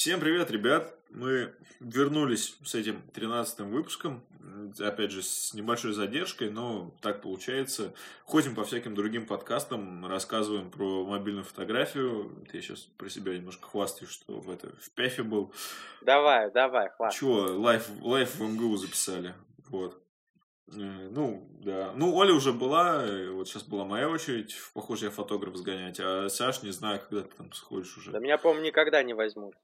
Всем привет, ребят! Мы вернулись с этим тринадцатым выпуском, опять же, с небольшой задержкой, но так получается. Ходим по всяким другим подкастам, рассказываем про мобильную фотографию. Я сейчас про себя немножко хвастаюсь, что в, это, в ПЕФе был. Давай, давай, хвастайся. Чего, лайф, лайф в МГУ записали. Вот. Э, ну, да. Ну, Оля уже была, вот сейчас была моя очередь, похоже, я фотограф сгонять, а Саш, не знаю, когда ты там сходишь уже. Да меня, по-моему, никогда не возьмут.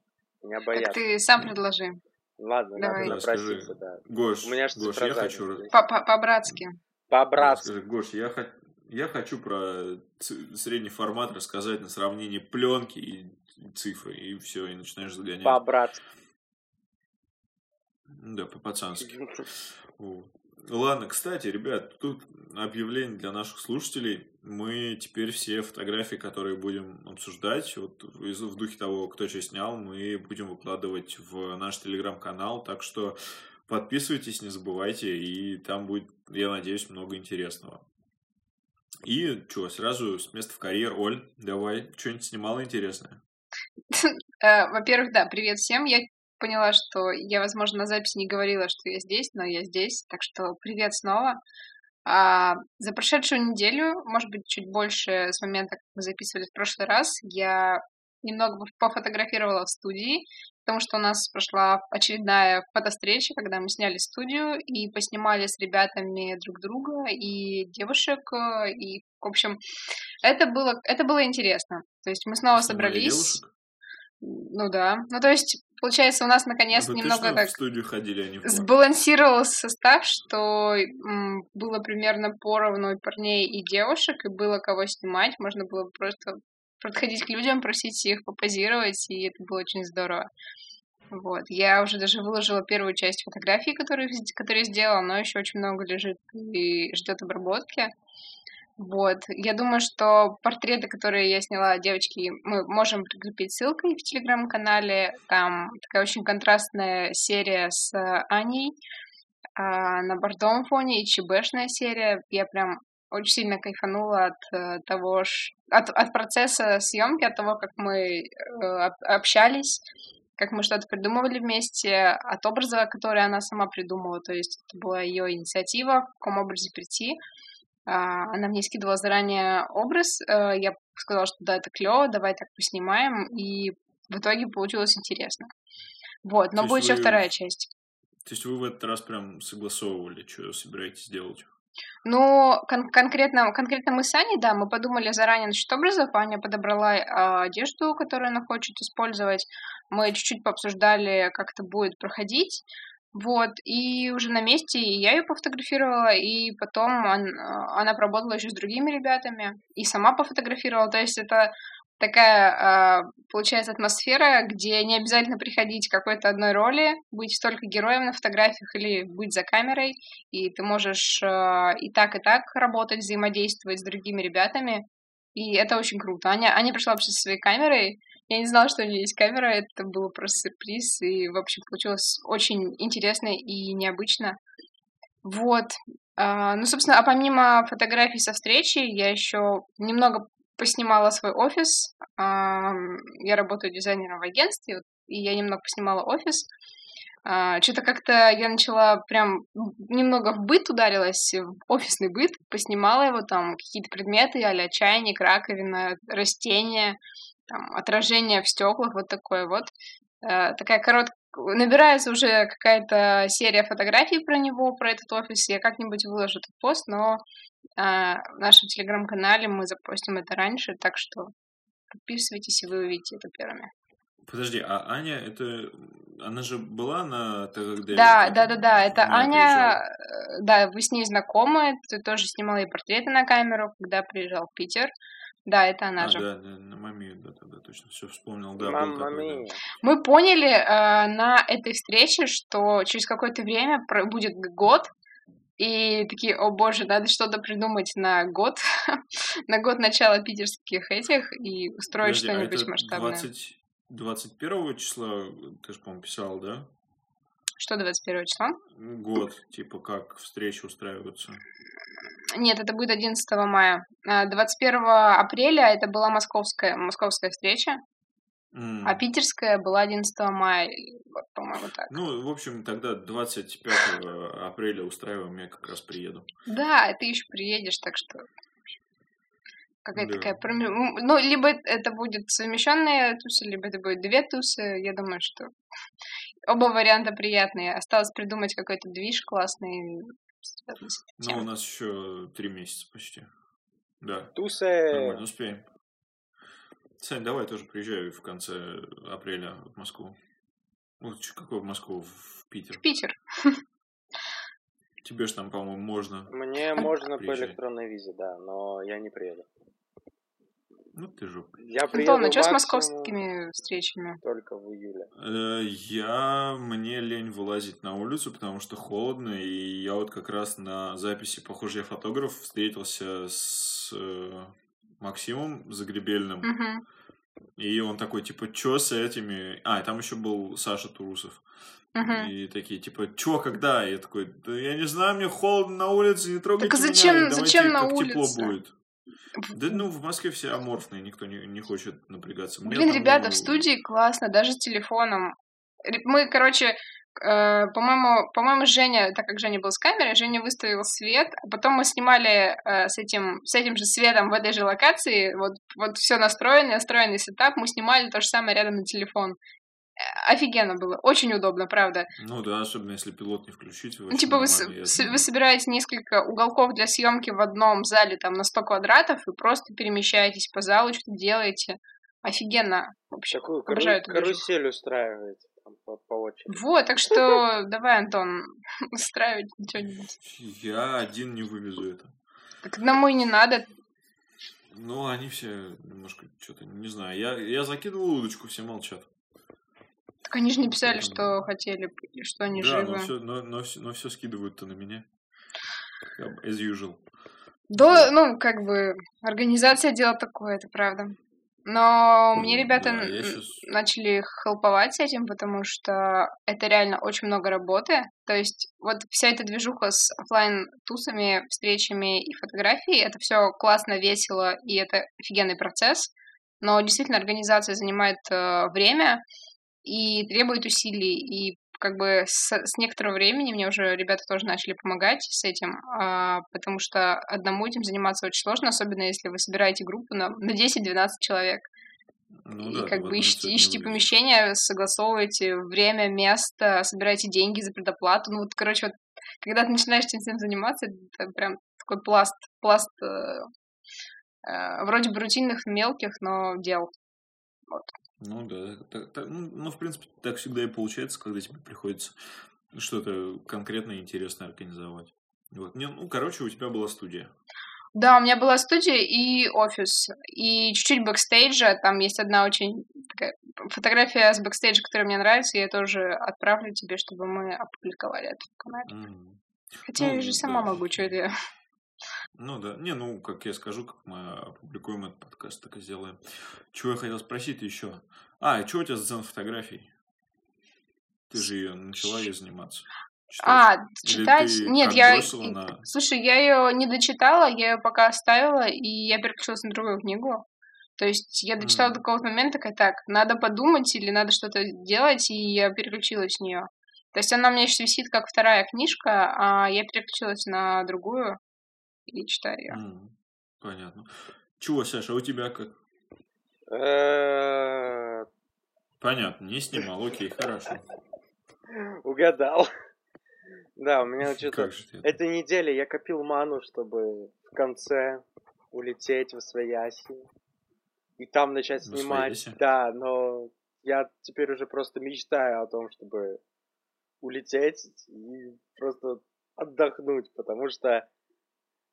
Меня боятся. Так ты сам предложи. Ладно, Давай. надо Да, напроситься, да. Гош, У меня Гош, я хочу... есть. По- по- По-братски. По-братски. Скажи, Гош, я, хо- я хочу про ц- средний формат рассказать на сравнении пленки и цифры, и все, и начинаешь загонять. По-братски. Да, по-пацански. Вот. Ладно, кстати, ребят, тут объявление для наших слушателей. Мы теперь все фотографии, которые будем обсуждать, вот в духе того, кто что снял, мы будем выкладывать в наш телеграм-канал. Так что подписывайтесь, не забывайте, и там будет, я надеюсь, много интересного. И что, сразу с места в карьер, Оль, давай, что-нибудь снимала интересное? Э, Во-первых, да, привет всем. Я поняла, что я, возможно, на записи не говорила, что я здесь, но я здесь, так что привет снова. А, за прошедшую неделю, может быть, чуть больше с момента, как мы записывали в прошлый раз, я немного пофотографировала в студии, потому что у нас прошла очередная фотовстреча, когда мы сняли студию и поснимали с ребятами друг друга и девушек, и, в общем, это было, это было интересно. То есть мы снова Снимали собрались. девушек? Ну да. Ну то есть, получается, у нас наконец Вы немного так в студию ходили, а не в сбалансировался состав, что м, было примерно поровну и парней, и девушек, и было кого снимать. Можно было просто подходить к людям, просить их попозировать, и это было очень здорово. Вот. Я уже даже выложила первую часть фотографий, которые, которые сделала, но еще очень много лежит и ждет обработки. Вот. Я думаю, что портреты, которые я сняла девочки, мы можем прикрепить ссылкой в телеграм-канале. Там такая очень контрастная серия с Аней а, на бордовом фоне и ЧБшная серия. Я прям очень сильно кайфанула от э, того, от, от процесса съемки, от того, как мы э, об- общались, как мы что-то придумывали вместе, от образа, который она сама придумала. То есть это была ее инициатива, в каком образе прийти. А, Она мне скидывала заранее образ, э, я сказала, что да, это клево, давай так поснимаем, и в итоге получилось интересно. Вот, но будет еще вы- вторая часть. То есть вы в этот раз прям согласовывали, что собираетесь делать? Ну, кон- конкретно, конкретно мы с Аней, да, мы подумали заранее насчет образов. Аня подобрала а, одежду, которую она хочет использовать. Мы чуть-чуть пообсуждали, как это будет проходить. Вот, и уже на месте я ее пофотографировала, и потом он- а, она поработала еще с другими ребятами, и сама пофотографировала. То есть это такая, а, получается, атмосфера, где не обязательно приходить к какой-то одной роли, быть только героем на фотографиях или быть за камерой, и ты можешь э, и так, и так работать, взаимодействовать с другими ребятами. И это очень круто. Аня, Аня пришла вообще со своей камерой. Я не знала, что у нее есть камера. Это было просто сюрприз. И, в общем, получилось очень интересно и необычно. Вот. А, ну, собственно, а помимо фотографий со встречи, я еще немного поснимала свой офис. Ам, Я работаю дизайнером в агентстве, и я немного поснимала офис. Что-то как-то я начала прям немного в быт ударилась, в офисный быт, поснимала его, там какие-то предметы, а чайник, раковина, растения, там, отражение в стеклах, вот такое вот. Э, Такая короткая, набирается уже какая-то серия фотографий про него, про этот офис, я как-нибудь выложу этот пост, но а, в нашем телеграм-канале мы запостим это раньше, так что подписывайтесь, и вы увидите это первыми. Подожди, а Аня, это... Она же была на ТГД? Да, да, да, да, это Она Аня, приезжала. э, да, вы с ней знакомы, ты тоже снимала ей портреты на камеру, когда приезжал в Питер. Да, это она А, же. да, да, на маме, да, да, да, точно, все вспомнил, да, был Мамма такой, да. Мы поняли э, на этой встрече, что через какое-то время про- будет год, и такие, о боже, надо что-то придумать на год, на год начала питерских этих и устроить Подожди, а что-нибудь это масштабное. 20... 21 числа, ты же, по-моему, писал, да? Что 21 числа? Год, типа, как встречи устраиваются. Нет, это будет 11 мая. А, 21 апреля это была московская, московская встреча. А питерская была 11 мая, вот, по-моему, так. Ну, в общем, тогда 25 апреля устраиваем, я как раз приеду. Да, ты еще приедешь, так что какая-то да. такая... Ну, либо это будет совмещенная туса, либо это будет две тусы. Я думаю, что оба варианта приятные. Осталось придумать какой-то движ классный. Ну, у нас еще три месяца почти. Да. Тусы! Нормально, успеем. Сань, давай тоже приезжай в конце апреля в Москву. Ну, какой в Москву? В Питер. В Питер. Тебе же там, по-моему, можно. Мне можно по электронной визе, да, но я не приеду. Ну ты жопа. Я приеду Антон, а что с московскими встречами? Только в июле. Э, я... Мне лень вылазить на улицу, потому что холодно, и я вот как раз на записи «Похоже, я фотограф» встретился с э, Максимом Загребельным. Угу. И он такой, типа, чё с этими... А, и там еще был Саша Турусов. Угу. И такие, типа, чё, когда? И я такой, да я не знаю, мне холодно на улице, не трогайте так зачем, меня, зачем на как улице? тепло будет. Да ну в Москве все аморфные, никто не, не хочет напрягаться. Мне Блин, там, ребята, в студии классно, даже с телефоном. Мы, короче, э, по-моему, по-моему, Женя, так как Женя был с камерой, Женя выставил свет, а потом мы снимали э, с этим с этим же светом в этой же локации, вот вот все настроено, настроенный сетап, мы снимали то же самое рядом на телефон офигенно было, очень удобно, правда. Ну да, особенно если пилот не включить. Ну, типа вы, с, вы собираете несколько уголков для съемки в одном зале там на 100 квадратов и просто перемещаетесь по залу, что-то делаете. Офигенно. Вообще, Такую кару- карусель там, по, по очереди. Вот, так что давай, Антон, устраивать что-нибудь. Я один не вывезу это. Так одному и не надо. Ну, они все немножко что-то, не знаю. Я, я закидывал удочку, все молчат. Так они же не писали, что хотели, что они да, живы. но все, но, но, но все скидывают-то на меня. As usual. Да, ну, как бы, организация дело такое, это правда. Но ну, мне ребята да, сейчас... начали хелповать с этим, потому что это реально очень много работы. То есть вот вся эта движуха с офлайн тусами встречами и фотографией, это все классно, весело, и это офигенный процесс. Но действительно организация занимает э, время, и требует усилий. И как бы с, с некоторого времени мне уже ребята тоже начали помогать с этим, а, потому что одному этим заниматься очень сложно, особенно если вы собираете группу на, на 10-12 человек. Ну, и да, как бы ищите, ищите помещение, согласовываете время, место, собираете деньги за предоплату. Ну вот, короче, вот когда ты начинаешь этим заниматься, это прям такой пласт, пласт э, э, вроде бы рутинных, мелких, но дел. Вот. Ну да, так, так, ну, ну, в принципе, так всегда и получается, когда тебе приходится что-то конкретное интересное организовать. Вот. Не, ну, короче, у тебя была студия. Да, у меня была студия и офис, и чуть-чуть бэкстейджа. Там есть одна очень такая фотография с бэкстейджа, которая мне нравится, и я тоже отправлю тебе, чтобы мы опубликовали это в канале. Mm. Хотя ну, я же сама да. могу, что это ну да. Не, ну, как я скажу, как мы опубликуем этот подкаст, так и сделаем. Чего я хотел спросить еще? А, и что у тебя за фотографий? Ты же ее начала ее заниматься. Читать. А, читать? Нет, я... На... Слушай, я ее не дочитала, я ее пока оставила, и я переключилась на другую книгу. То есть я дочитала mm. до какого-то момента, такая, так, надо подумать или надо что-то делать, и я переключилась с нее. То есть она у меня еще висит как вторая книжка, а я переключилась на другую и читаю ее. Mm, понятно. Чего, Саша, а у тебя как? Понятно, не снимал, окей, хорошо. Угадал. Да, у меня что-то... Этой неделе я копил ману, чтобы в конце улететь в Свояси. И там начать снимать. Да, но я теперь уже просто мечтаю о том, чтобы улететь и просто отдохнуть, потому что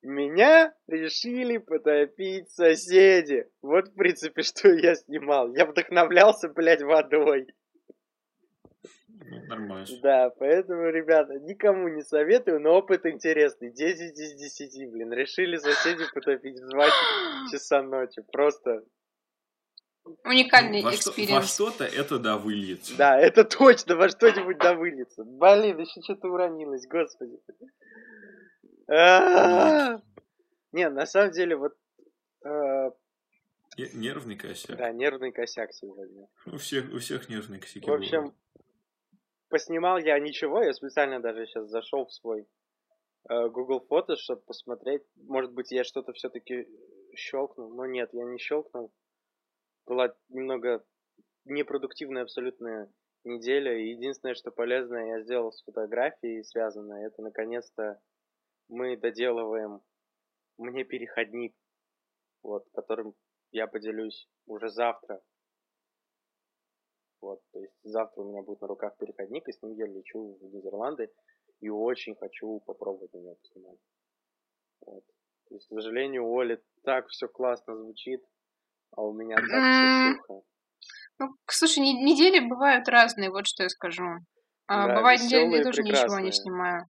меня решили потопить соседи. Вот, в принципе, что я снимал. Я вдохновлялся, блядь, водой. Ну, нормально. Да, поэтому, ребята, никому не советую, но опыт интересный. 10 из 10, блин. Решили соседи потопить в 2 часа ночи. Просто Уникальный во experience. Что, во что-то это да выльется. Да, это точно во что-нибудь да выльется. Блин, еще что-то уронилось, господи. Не, на самом деле, вот Нервный косяк. Да, нервный косяк сегодня. У всех, у всех нервные косяки. В общем, поснимал я ничего, я специально даже сейчас зашел в свой э, Google Фото, чтобы посмотреть. Может быть, я что-то все-таки щелкнул, но нет, я не щелкнул. Была немного непродуктивная абсолютная неделя. И единственное, что полезное я сделал с фотографией связанное, это наконец-то мы доделываем мне переходник, вот, которым я поделюсь уже завтра. Вот, то есть завтра у меня будет на руках переходник, и с ним я лечу в Нидерланды, и очень хочу попробовать на него поснимать. Вот. То есть, к сожалению, у Оли так все классно звучит, а у меня так все сухо. Ну, слушай, недели бывают разные, вот что я скажу. А, да, бывает недели, я тоже прекрасные. ничего не снимаю.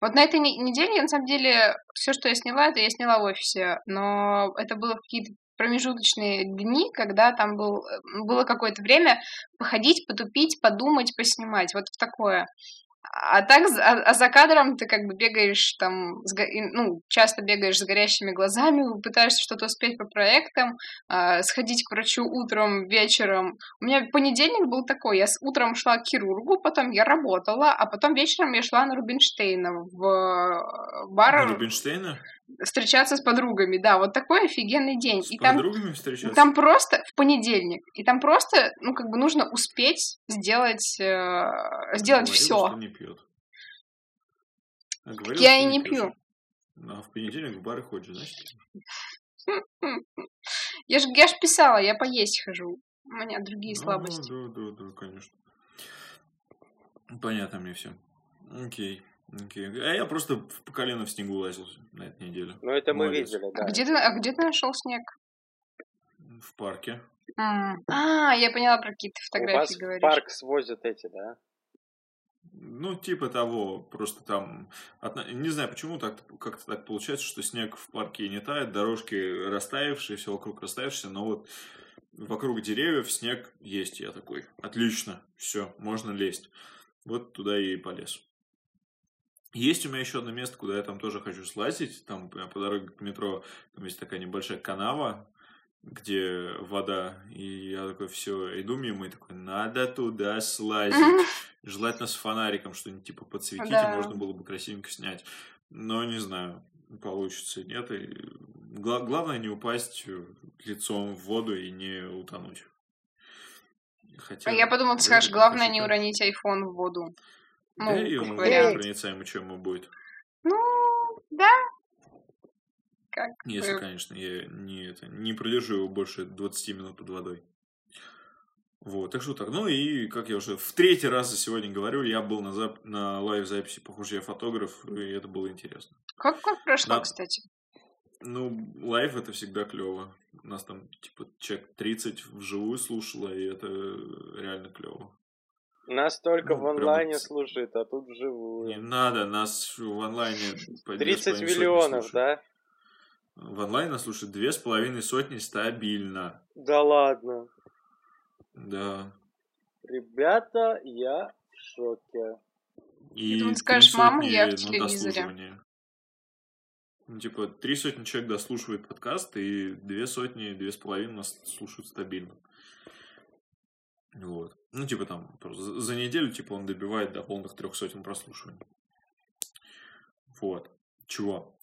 Вот на этой неделе, на самом деле, все, что я сняла, это я сняла в офисе, но это было какие-то промежуточные дни, когда там был, э, было какое-то время походить, потупить, подумать, поснимать, вот в такое. А так, а, а за кадром ты как бы бегаешь там, с, ну, часто бегаешь с горящими глазами, пытаешься что-то успеть по проектам, э, сходить к врачу утром, вечером. У меня понедельник был такой, я с утром шла к хирургу, потом я работала, а потом вечером я шла на Рубинштейна в э, бар. На Рубинштейна? Встречаться с подругами, да, вот такой офигенный день. С и подругами там, встречаться? Там просто в понедельник, и там просто, ну, как бы нужно успеть сделать, э, сделать все. не пьет. А говорил, я и не пью. А в понедельник в бары ходишь, значит? Я же я ж писала, я поесть хожу. У меня другие ну, слабости. Да, да, да, конечно. Понятно мне все. Окей. Окей. А я просто по колено в снегу лазил на этой неделе. Ну, это мы Молодец. видели, да. А где ты, а где ты нашел снег? В парке. Mm. А, я поняла, про какие ты фотографии У вас говоришь. в парк свозят эти, да? Ну, типа того, просто там, не знаю почему так как-то так получается, что снег в парке не тает, дорожки растаявшие, все вокруг растаявшие, но вот вокруг деревьев снег есть, я такой, отлично, все, можно лезть. Вот туда и полез. Есть у меня еще одно место, куда я там тоже хочу слазить. Там по дороге к метро там есть такая небольшая канава, где вода. И я такой, все, иду мимо и такой, надо туда слазить. Желательно с фонариком что-нибудь типа подсветить, да. и можно было бы красивенько снять. Но не знаю, получится нет. И гла- главное не упасть лицом в воду и не утонуть. Хотя, а я подумал, ты скажешь, главное не уронить iPhone в воду. Ну, да, и он непроницаемый, чем ему будет. Ну, да. Как Если, бы... конечно, я не, это, не продержу его больше 20 минут под водой. Вот, так что так. Ну и, как я уже в третий раз за сегодня говорю, я был на, зап... на live-записи «Похоже, я фотограф», и это было интересно. Как, как прошло, на... кстати? Ну, live это всегда клево. У нас там, типа, человек 30 вживую слушало, и это реально клево. Нас только ну, в онлайне прям... слушает, а тут вживую. Не надо, нас в онлайне... 30 миллионов, да? В онлайне нас слушает две с половиной сотни стабильно. Да ладно. Да. Ребята, я в шоке. И ты скажешь, мама, я в телевизоре. Ну, типа, три сотни человек дослушивает подкаст, и две сотни, две с половиной нас слушают стабильно. Вот. Ну, типа там, за неделю, типа, он добивает до полных трех сотен прослушиваний. Вот. Чего?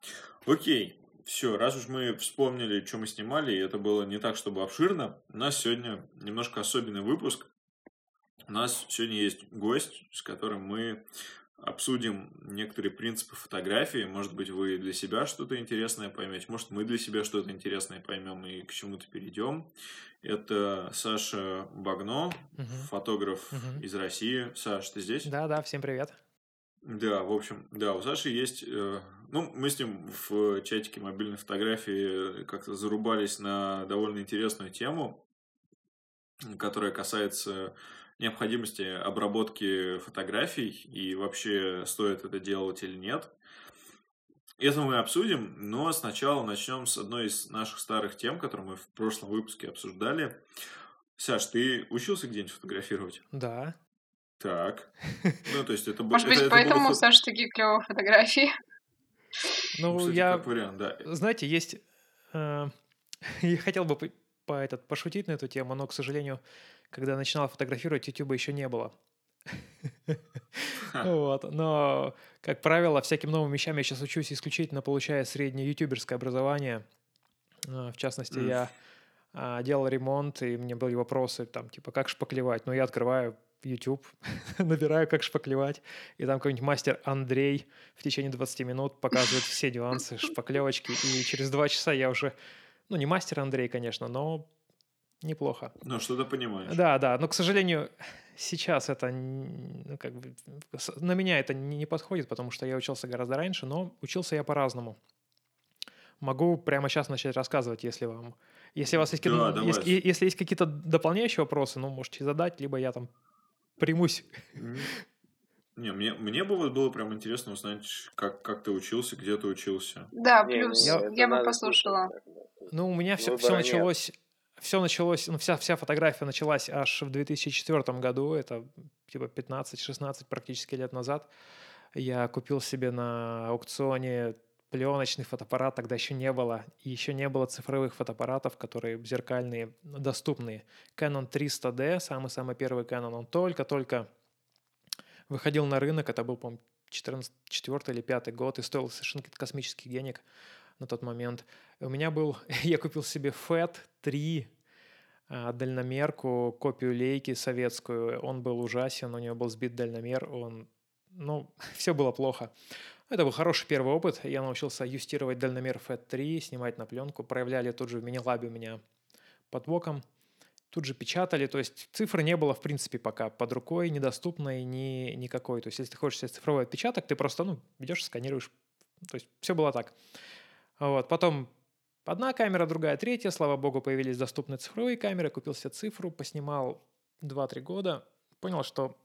Окей. Все, раз уж мы вспомнили, что мы снимали, и это было не так, чтобы обширно, у нас сегодня немножко особенный выпуск. У нас сегодня есть гость, с которым мы обсудим некоторые принципы фотографии. Может быть, вы для себя что-то интересное поймете, может, мы для себя что-то интересное поймем и к чему-то перейдем. Это Саша Багно, угу. фотограф угу. из России. Саш, ты здесь? Да, да, всем привет. Да, в общем, да, у Саши есть... Э, ну, мы с ним в чатике мобильной фотографии как-то зарубались на довольно интересную тему, которая касается необходимости обработки фотографий и вообще стоит это делать или нет. Это мы обсудим, но сначала начнем с одной из наших старых тем, которую мы в прошлом выпуске обсуждали. Саш, ты учился где-нибудь фотографировать? Да. Так. Ну, то есть это Может быть, поэтому у Саши такие клевые фотографии? Ну, я... Как вариант, да. Знаете, есть... Э, я хотел бы по этот, пошутить на эту тему, но, к сожалению, когда начинал фотографировать, YouTube еще не было. Вот. Но, как правило, всяким новым вещам я сейчас учусь исключительно получая среднее ютуберское образование. А, в частности, я а, делал ремонт, и мне были вопросы, там, типа, как шпаклевать. Ну, я открываю YouTube, набираю, как шпаклевать, и там какой-нибудь мастер Андрей в течение 20 минут показывает все нюансы шпаклевочки, и через два часа я уже, ну, не мастер Андрей, конечно, но неплохо. Ну, что-то понимаешь. Да, да, но, к сожалению, сейчас это, ну, как бы, на меня это не подходит, потому что я учился гораздо раньше, но учился я по-разному. Могу прямо сейчас начать рассказывать, если вам... Если у вас есть, да, если, если есть какие-то дополняющие вопросы, ну, можете задать, либо я там примусь. Не, мне, мне бы было прям интересно узнать, как, как ты учился, где ты учился. Да, плюс я, я бы послушала. Ну, у меня все, все началось все началось, ну, вся, вся фотография началась аж в 2004 году, это типа 15-16 практически лет назад. Я купил себе на аукционе пленочный фотоаппарат, тогда еще не было. И еще не было цифровых фотоаппаратов, которые зеркальные, доступные. Canon 300D, самый-самый первый Canon, он только-только выходил на рынок, это был, по-моему, 14, 4 или 5 год, и стоил совершенно космических денег на тот момент. У меня был, я купил себе FAT 3 а, дальномерку, копию лейки советскую. Он был ужасен, у него был сбит дальномер, он, ну, все было плохо. Это был хороший первый опыт. Я научился юстировать дальномер FAT 3, снимать на пленку. Проявляли тут же в мини-лабе у меня под боком. Тут же печатали, то есть цифры не было, в принципе, пока под рукой, недоступной ни, никакой. То есть если ты хочешь себе цифровой отпечаток, ты просто, ну, идешь, сканируешь. То есть все было так. Вот. Потом одна камера, другая, третья. Слава богу, появились доступные цифровые камеры. Купил себе цифру, поснимал 2-3 года. Понял, что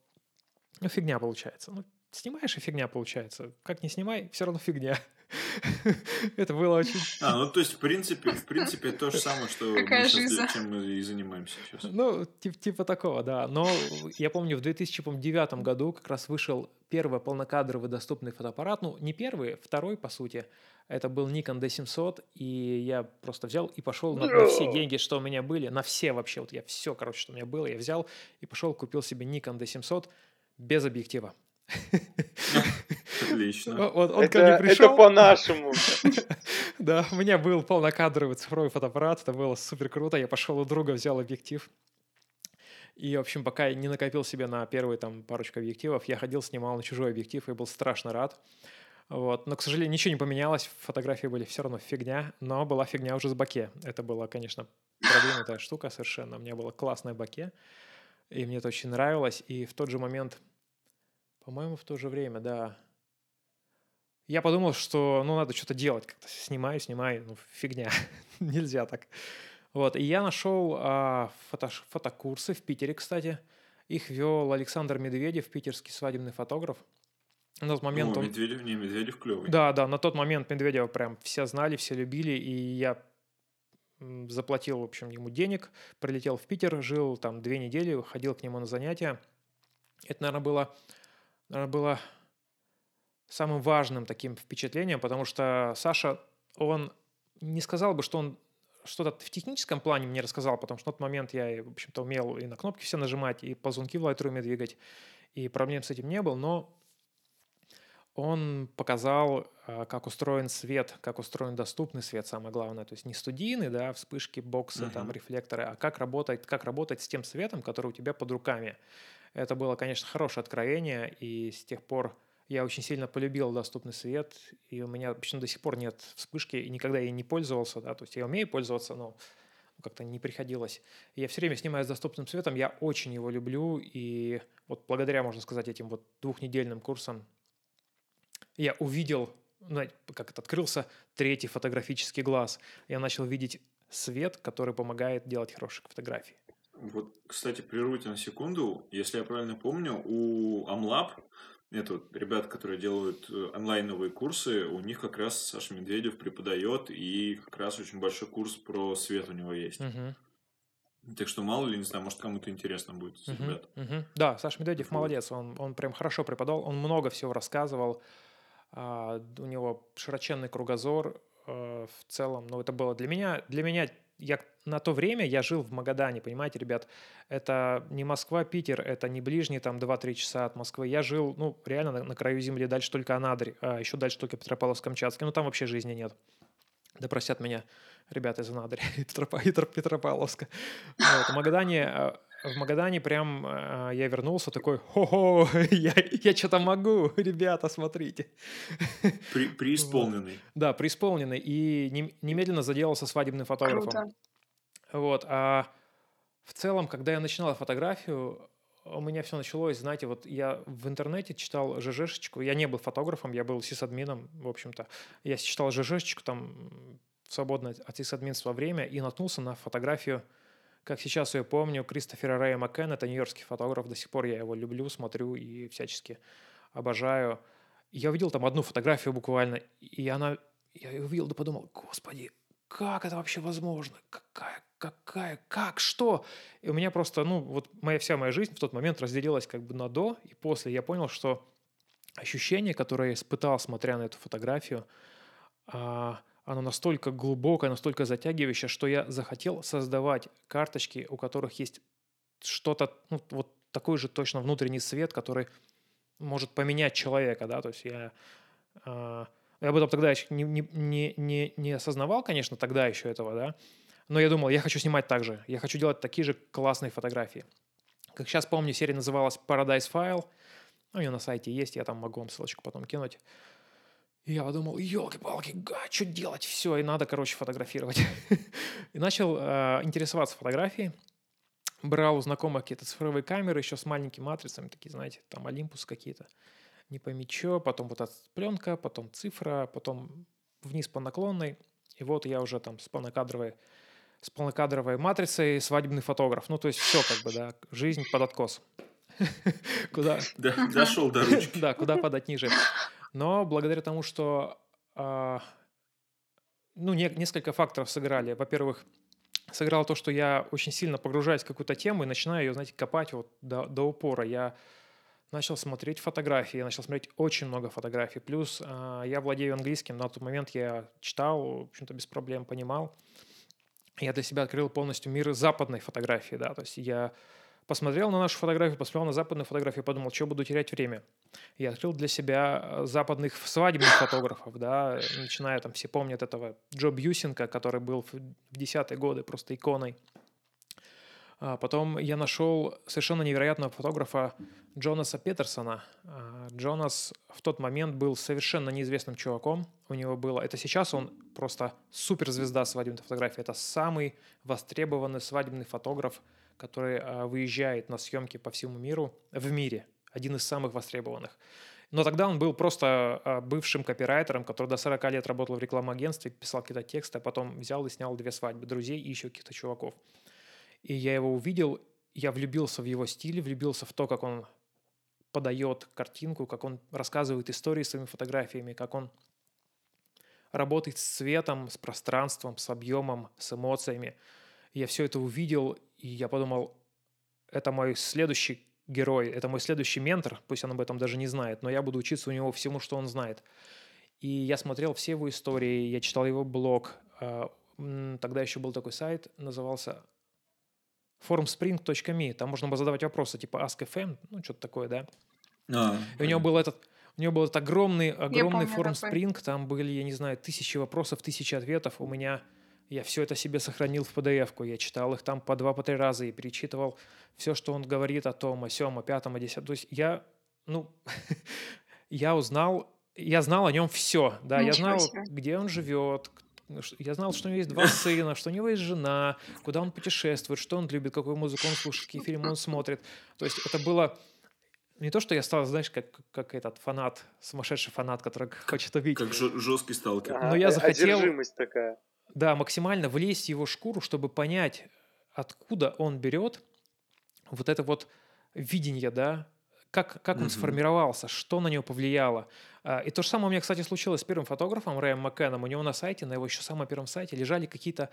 ну, фигня получается. Ну, снимаешь, и фигня получается. Как не снимай, все равно фигня. Это было очень... А, ну то есть, в принципе, в принципе, то же самое, что мы сейчас, чем мы и занимаемся сейчас. Ну, типа, типа такого, да. Но я помню, в 2009 году как раз вышел первый полнокадровый доступный фотоаппарат. Ну, не первый, второй, по сути. Это был Nikon D700, и я просто взял и пошел на, на все деньги, что у меня были, на все вообще, вот я все, короче, что у меня было, я взял и пошел, купил себе Nikon D700 без объектива. Отлично. Вот он это, ко мне пришел. Это по-нашему. Да, у меня был полнокадровый цифровой фотоаппарат, это было супер круто. Я пошел у друга, взял объектив. И, в общем, пока я не накопил себе на первые там парочку объективов, я ходил, снимал на чужой объектив и был страшно рад. Вот. Но, к сожалению, ничего не поменялось, фотографии были все равно фигня, но была фигня уже с баке. Это была, конечно, продвинутая штука совершенно. У меня было классное баке, и мне это очень нравилось. И в тот же момент по-моему, в то же время, да. Я подумал, что ну надо что-то делать, как-то снимаю, снимаю, ну фигня, нельзя так. Вот, и я нашел а, фото, фотокурсы в Питере, кстати. Их вел Александр Медведев, питерский свадебный фотограф. На тот момент ну, он... Медведев, не, Медведев клевый. Да, да, на тот момент Медведева прям все знали, все любили, и я заплатил, в общем, ему денег, прилетел в Питер, жил там две недели, ходил к нему на занятия. Это, наверное, было наверное, было самым важным таким впечатлением, потому что Саша, он не сказал бы, что он что-то в техническом плане мне рассказал, потому что в тот момент я, в общем-то, умел и на кнопки все нажимать, и ползунки в Lightroom двигать, и проблем с этим не было, но он показал, а, как устроен свет, как устроен доступный свет, самое главное. То есть не студийный, да, вспышки, боксы, uh-huh. там, рефлекторы, а как работать, как работать с тем светом, который у тебя под руками. Это было, конечно, хорошее откровение, и с тех пор я очень сильно полюбил доступный свет, и у меня почему до сих пор нет вспышки, и никогда я не пользовался, да, то есть я умею пользоваться, но как-то не приходилось. Я все время снимаю с доступным светом, я очень его люблю, и вот благодаря, можно сказать, этим вот двухнедельным курсам я увидел, ну, как это открылся, третий фотографический глаз. Я начал видеть свет, который помогает делать хорошие фотографии. Вот, кстати, прервуйте на секунду. Если я правильно помню, у Amlab, это вот ребят, которые делают э, онлайновые курсы, у них как раз Саша Медведев преподает, и как раз очень большой курс про свет у него есть. Угу. Так что мало ли, не знаю, может кому-то интересно будет, угу, ребят. Угу. Да, Саша Медведев вот. молодец, он, он прям хорошо преподал, он много всего рассказывал, а, у него широченный кругозор а, в целом, но ну, это было для меня, для меня я на то время я жил в Магадане, понимаете, ребят, это не Москва, Питер, это не ближний там 2-3 часа от Москвы. Я жил, ну, реально на, на краю земли, дальше только Анадырь, а еще дальше только Петропавловск-Камчатский, ну, там вообще жизни нет. Да простят меня ребята из Анадыря и Петропавловска. Вот, Магадане а, в Магадане прям э, я вернулся такой, хо-хо, я, я что-то могу, ребята, смотрите. При, преисполненный. Да, преисполненный. И не, немедленно заделался свадебным фотографом. Круто. Вот. А в целом, когда я начинал фотографию, у меня все началось, знаете, вот я в интернете читал ЖЖшечку, я не был фотографом, я был сисадмином, в общем-то. Я читал ЖЖшечку там свободное от сисадминства время и наткнулся на фотографию как сейчас я помню, Кристофера Рэя Маккен, это нью-йоркский фотограф, до сих пор я его люблю, смотрю и всячески обожаю. Я увидел там одну фотографию буквально, и она, я ее увидел, да подумал, господи, как это вообще возможно? Какая, какая, как, что? И у меня просто, ну, вот моя вся моя жизнь в тот момент разделилась как бы на до и после. Я понял, что ощущение, которое я испытал, смотря на эту фотографию, а, оно настолько глубокое, настолько затягивающее, что я захотел создавать карточки, у которых есть что-то, ну, вот такой же точно внутренний свет, который может поменять человека, да, то есть я, э, я об этом тогда еще не, не, не, не осознавал, конечно, тогда еще этого, да, но я думал, я хочу снимать так же, я хочу делать такие же классные фотографии. Как сейчас помню, серия называлась Paradise File, ну, у нее на сайте есть, я там могу вам ссылочку потом кинуть. И я подумал, елки-палки, что делать? Все, и надо, короче, фотографировать. и начал э, интересоваться фотографией. Брал у знакомых какие-то цифровые камеры, еще с маленькими матрицами, такие, знаете, там Олимпус какие-то. Не пойми что, потом вот эта пленка, потом цифра, потом вниз по наклонной. И вот я уже там с полнокадровой, с полнокадровой матрицей свадебный фотограф. Ну, то есть все как бы, да, жизнь под откос. Куда? Дошел до ручки. Да, куда подать ниже. Но благодаря тому, что э, ну, не, несколько факторов сыграли. Во-первых, сыграло то, что я очень сильно погружаюсь в какую-то тему и начинаю ее, знаете, копать вот до, до упора. Я начал смотреть фотографии, я начал смотреть очень много фотографий. Плюс э, я владею английским, на тот момент я читал, в общем-то, без проблем понимал. Я для себя открыл полностью мир западной фотографии, да, то есть я посмотрел на нашу фотографию, посмотрел на западную фотографию, подумал, что буду терять время. Я открыл для себя э, западных свадебных фотографов, да, начиная там, все помнят этого Джо Бьюсинга, который был в десятые годы просто иконой. А потом я нашел совершенно невероятного фотографа Джонаса Петерсона. А, Джонас в тот момент был совершенно неизвестным чуваком. У него было... Это сейчас он просто суперзвезда свадебной фотографии. Это самый востребованный свадебный фотограф – который а, выезжает на съемки по всему миру, в мире, один из самых востребованных. Но тогда он был просто а, бывшим копирайтером, который до 40 лет работал в рекламном агентстве, писал какие-то тексты, а потом взял и снял две свадьбы друзей и еще каких-то чуваков. И я его увидел, я влюбился в его стиль, влюбился в то, как он подает картинку, как он рассказывает истории своими фотографиями, как он работает с цветом, с пространством, с объемом, с эмоциями. Я все это увидел, и я подумал, это мой следующий герой, это мой следующий ментор, пусть он об этом даже не знает, но я буду учиться у него всему, что он знает. И я смотрел все его истории, я читал его блог. А, тогда еще был такой сайт, назывался formspring.me. Там можно было задавать вопросы типа Ask.fm, ну, что-то такое, да. А, и у него был этот у него был этот огромный, огромный форум Spring, там были, я не знаю, тысячи вопросов, тысячи ответов. У меня я все это себе сохранил в PDF-ку. Я читал их там по два, по три раза и перечитывал все, что он говорит о том, о сем, о пятом, о десятом. То есть я, ну, я узнал, я знал о нем все. Да, я знал, себе. где он живет, я знал, что у него есть два сына, что у него есть жена, куда он путешествует, что он любит, какую музыку он слушает, какие фильмы он смотрит. То есть это было не то, что я стал, знаешь, как, как этот фанат, сумасшедший фанат, который хочет увидеть. Как жесткий сталкер. Но я захотел... такая да, максимально влезть в его шкуру, чтобы понять, откуда он берет вот это вот видение, да, как, как он угу. сформировался, что на него повлияло. А, и то же самое у меня, кстати, случилось с первым фотографом Рэем Маккеном. У него на сайте, на его еще самом первом сайте, лежали какие-то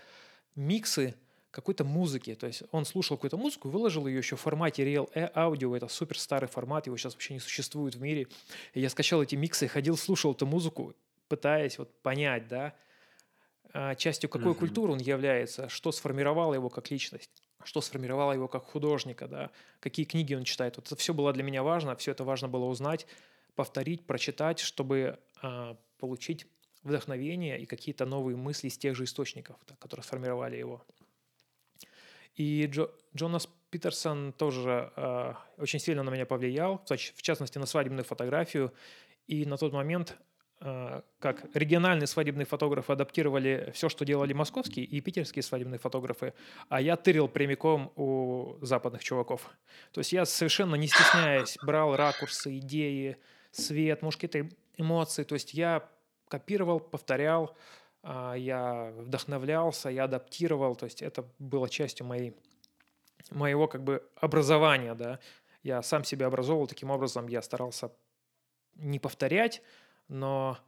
миксы какой-то музыки. То есть он слушал какую-то музыку выложил ее еще в формате Real Audio. Это супер старый формат, его сейчас вообще не существует в мире. И я скачал эти миксы, ходил, слушал эту музыку, пытаясь вот понять, да, частью какой mm-hmm. культуры он является, что сформировало его как личность, что сформировало его как художника, да, какие книги он читает. Вот это все было для меня важно, все это важно было узнать, повторить, прочитать, чтобы а, получить вдохновение и какие-то новые мысли из тех же источников, да, которые сформировали его. И Джо, Джонас Питерсон тоже э, очень сильно на меня повлиял, в частности, на свадебную фотографию. И на тот момент, э, как региональные свадебные фотографы адаптировали все, что делали московские и питерские свадебные фотографы, а я тырил прямиком у западных чуваков. То есть я совершенно не стесняясь брал ракурсы, идеи, свет, может, какие-то эмоции. То есть я копировал, повторял, а, я вдохновлялся, я адаптировал, то есть это было частью моей, моего как бы образования, да. Я сам себя образовывал таким образом, я старался не повторять, но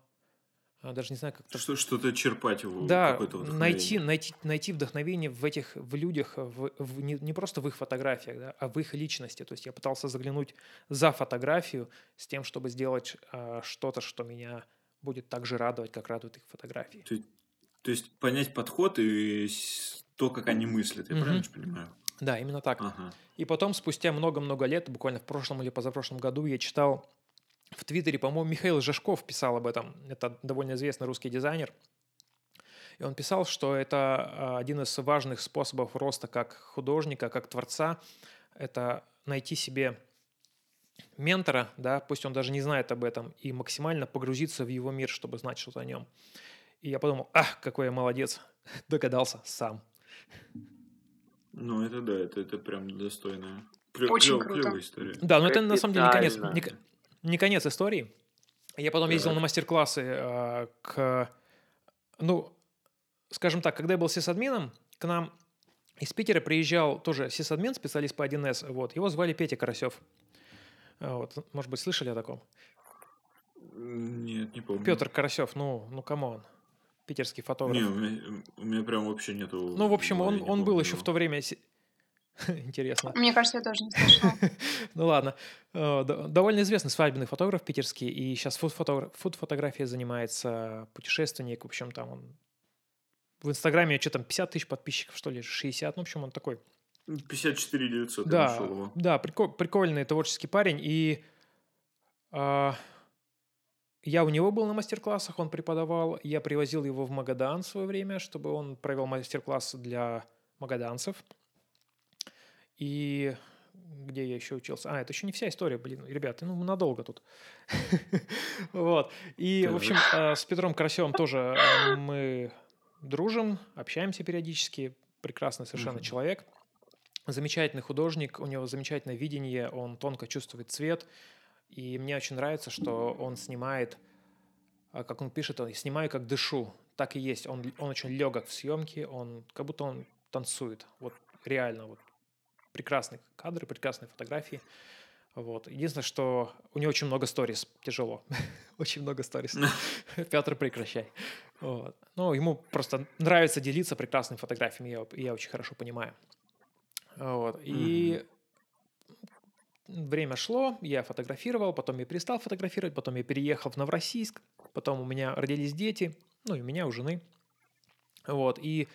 а, даже не знаю, как что что-то черпать в да, найти найти найти вдохновение в этих в людях, в, в не, не просто в их фотографиях, да, а в их личности. То есть я пытался заглянуть за фотографию с тем, чтобы сделать а, что-то, что меня будет так же радовать, как радуют их фотографии. То, то есть понять подход и то, как они мыслят, я угу. правильно понимаю? Да, именно так. Ага. И потом, спустя много-много лет, буквально в прошлом или позапрошлом году, я читал в Твиттере, по-моему, Михаил Жешков писал об этом. Это довольно известный русский дизайнер. И он писал, что это а, один из важных способов роста как художника, как творца. Это найти себе ментора, да, пусть он даже не знает об этом, и максимально погрузиться в его мир, чтобы знать что-то о нем. И я подумал, ах, какой я молодец, догадался сам. Ну, это да, это, это прям достойная. Клё, Очень клё, круто. история. Да, но это на самом деле не конец, не, не конец истории. Я потом ездил на мастер-классы э, к... Ну, скажем так, когда я был сисадмином, к нам из Питера приезжал тоже сисадмин, специалист по 1С. Вот, его звали Петя Карасев. А, вот, может быть, слышали о таком? Нет, не помню. Петр Карасев, ну, ну, come on. Питерский фотограф. Не, у меня, у меня прям вообще нету... Ну, в общем, он, он был еще в то время... Интересно. Мне кажется, я тоже не слышала. ну ладно. Э, довольно известный свадебный фотограф питерский, и сейчас фуд-фотографией занимается путешественник. В общем, там он в Инстаграме что там 50 тысяч подписчиков, что ли, 60. Ну, в общем, он такой 54 900 да, Да, прикол, прикольный творческий парень. И э, я у него был на мастер-классах, он преподавал. Я привозил его в Магадан в свое время, чтобы он провел мастер-класс для магаданцев. И где я еще учился? А, это еще не вся история, блин, ребята, ну, надолго тут. Вот. И, в общем, а, с Петром Карасевым тоже а, мы дружим, общаемся периодически. Прекрасный совершенно человек замечательный художник, у него замечательное видение, он тонко чувствует цвет, и мне очень нравится, что он снимает, а, как он пишет, он снимаю как дышу, так и есть. Он, он очень легок в съемке, он как будто он танцует. Вот реально, вот прекрасные кадры, прекрасные фотографии. Вот. Единственное, что у него очень много сторис, тяжело. очень много сторис. Петр, прекращай. Вот. Ну, ему просто нравится делиться прекрасными фотографиями, я, я очень хорошо понимаю. Вот. И время шло, я фотографировал, потом я перестал фотографировать, потом я переехал в Новороссийск, потом у меня родились дети, ну и у меня, у жены. Вот, и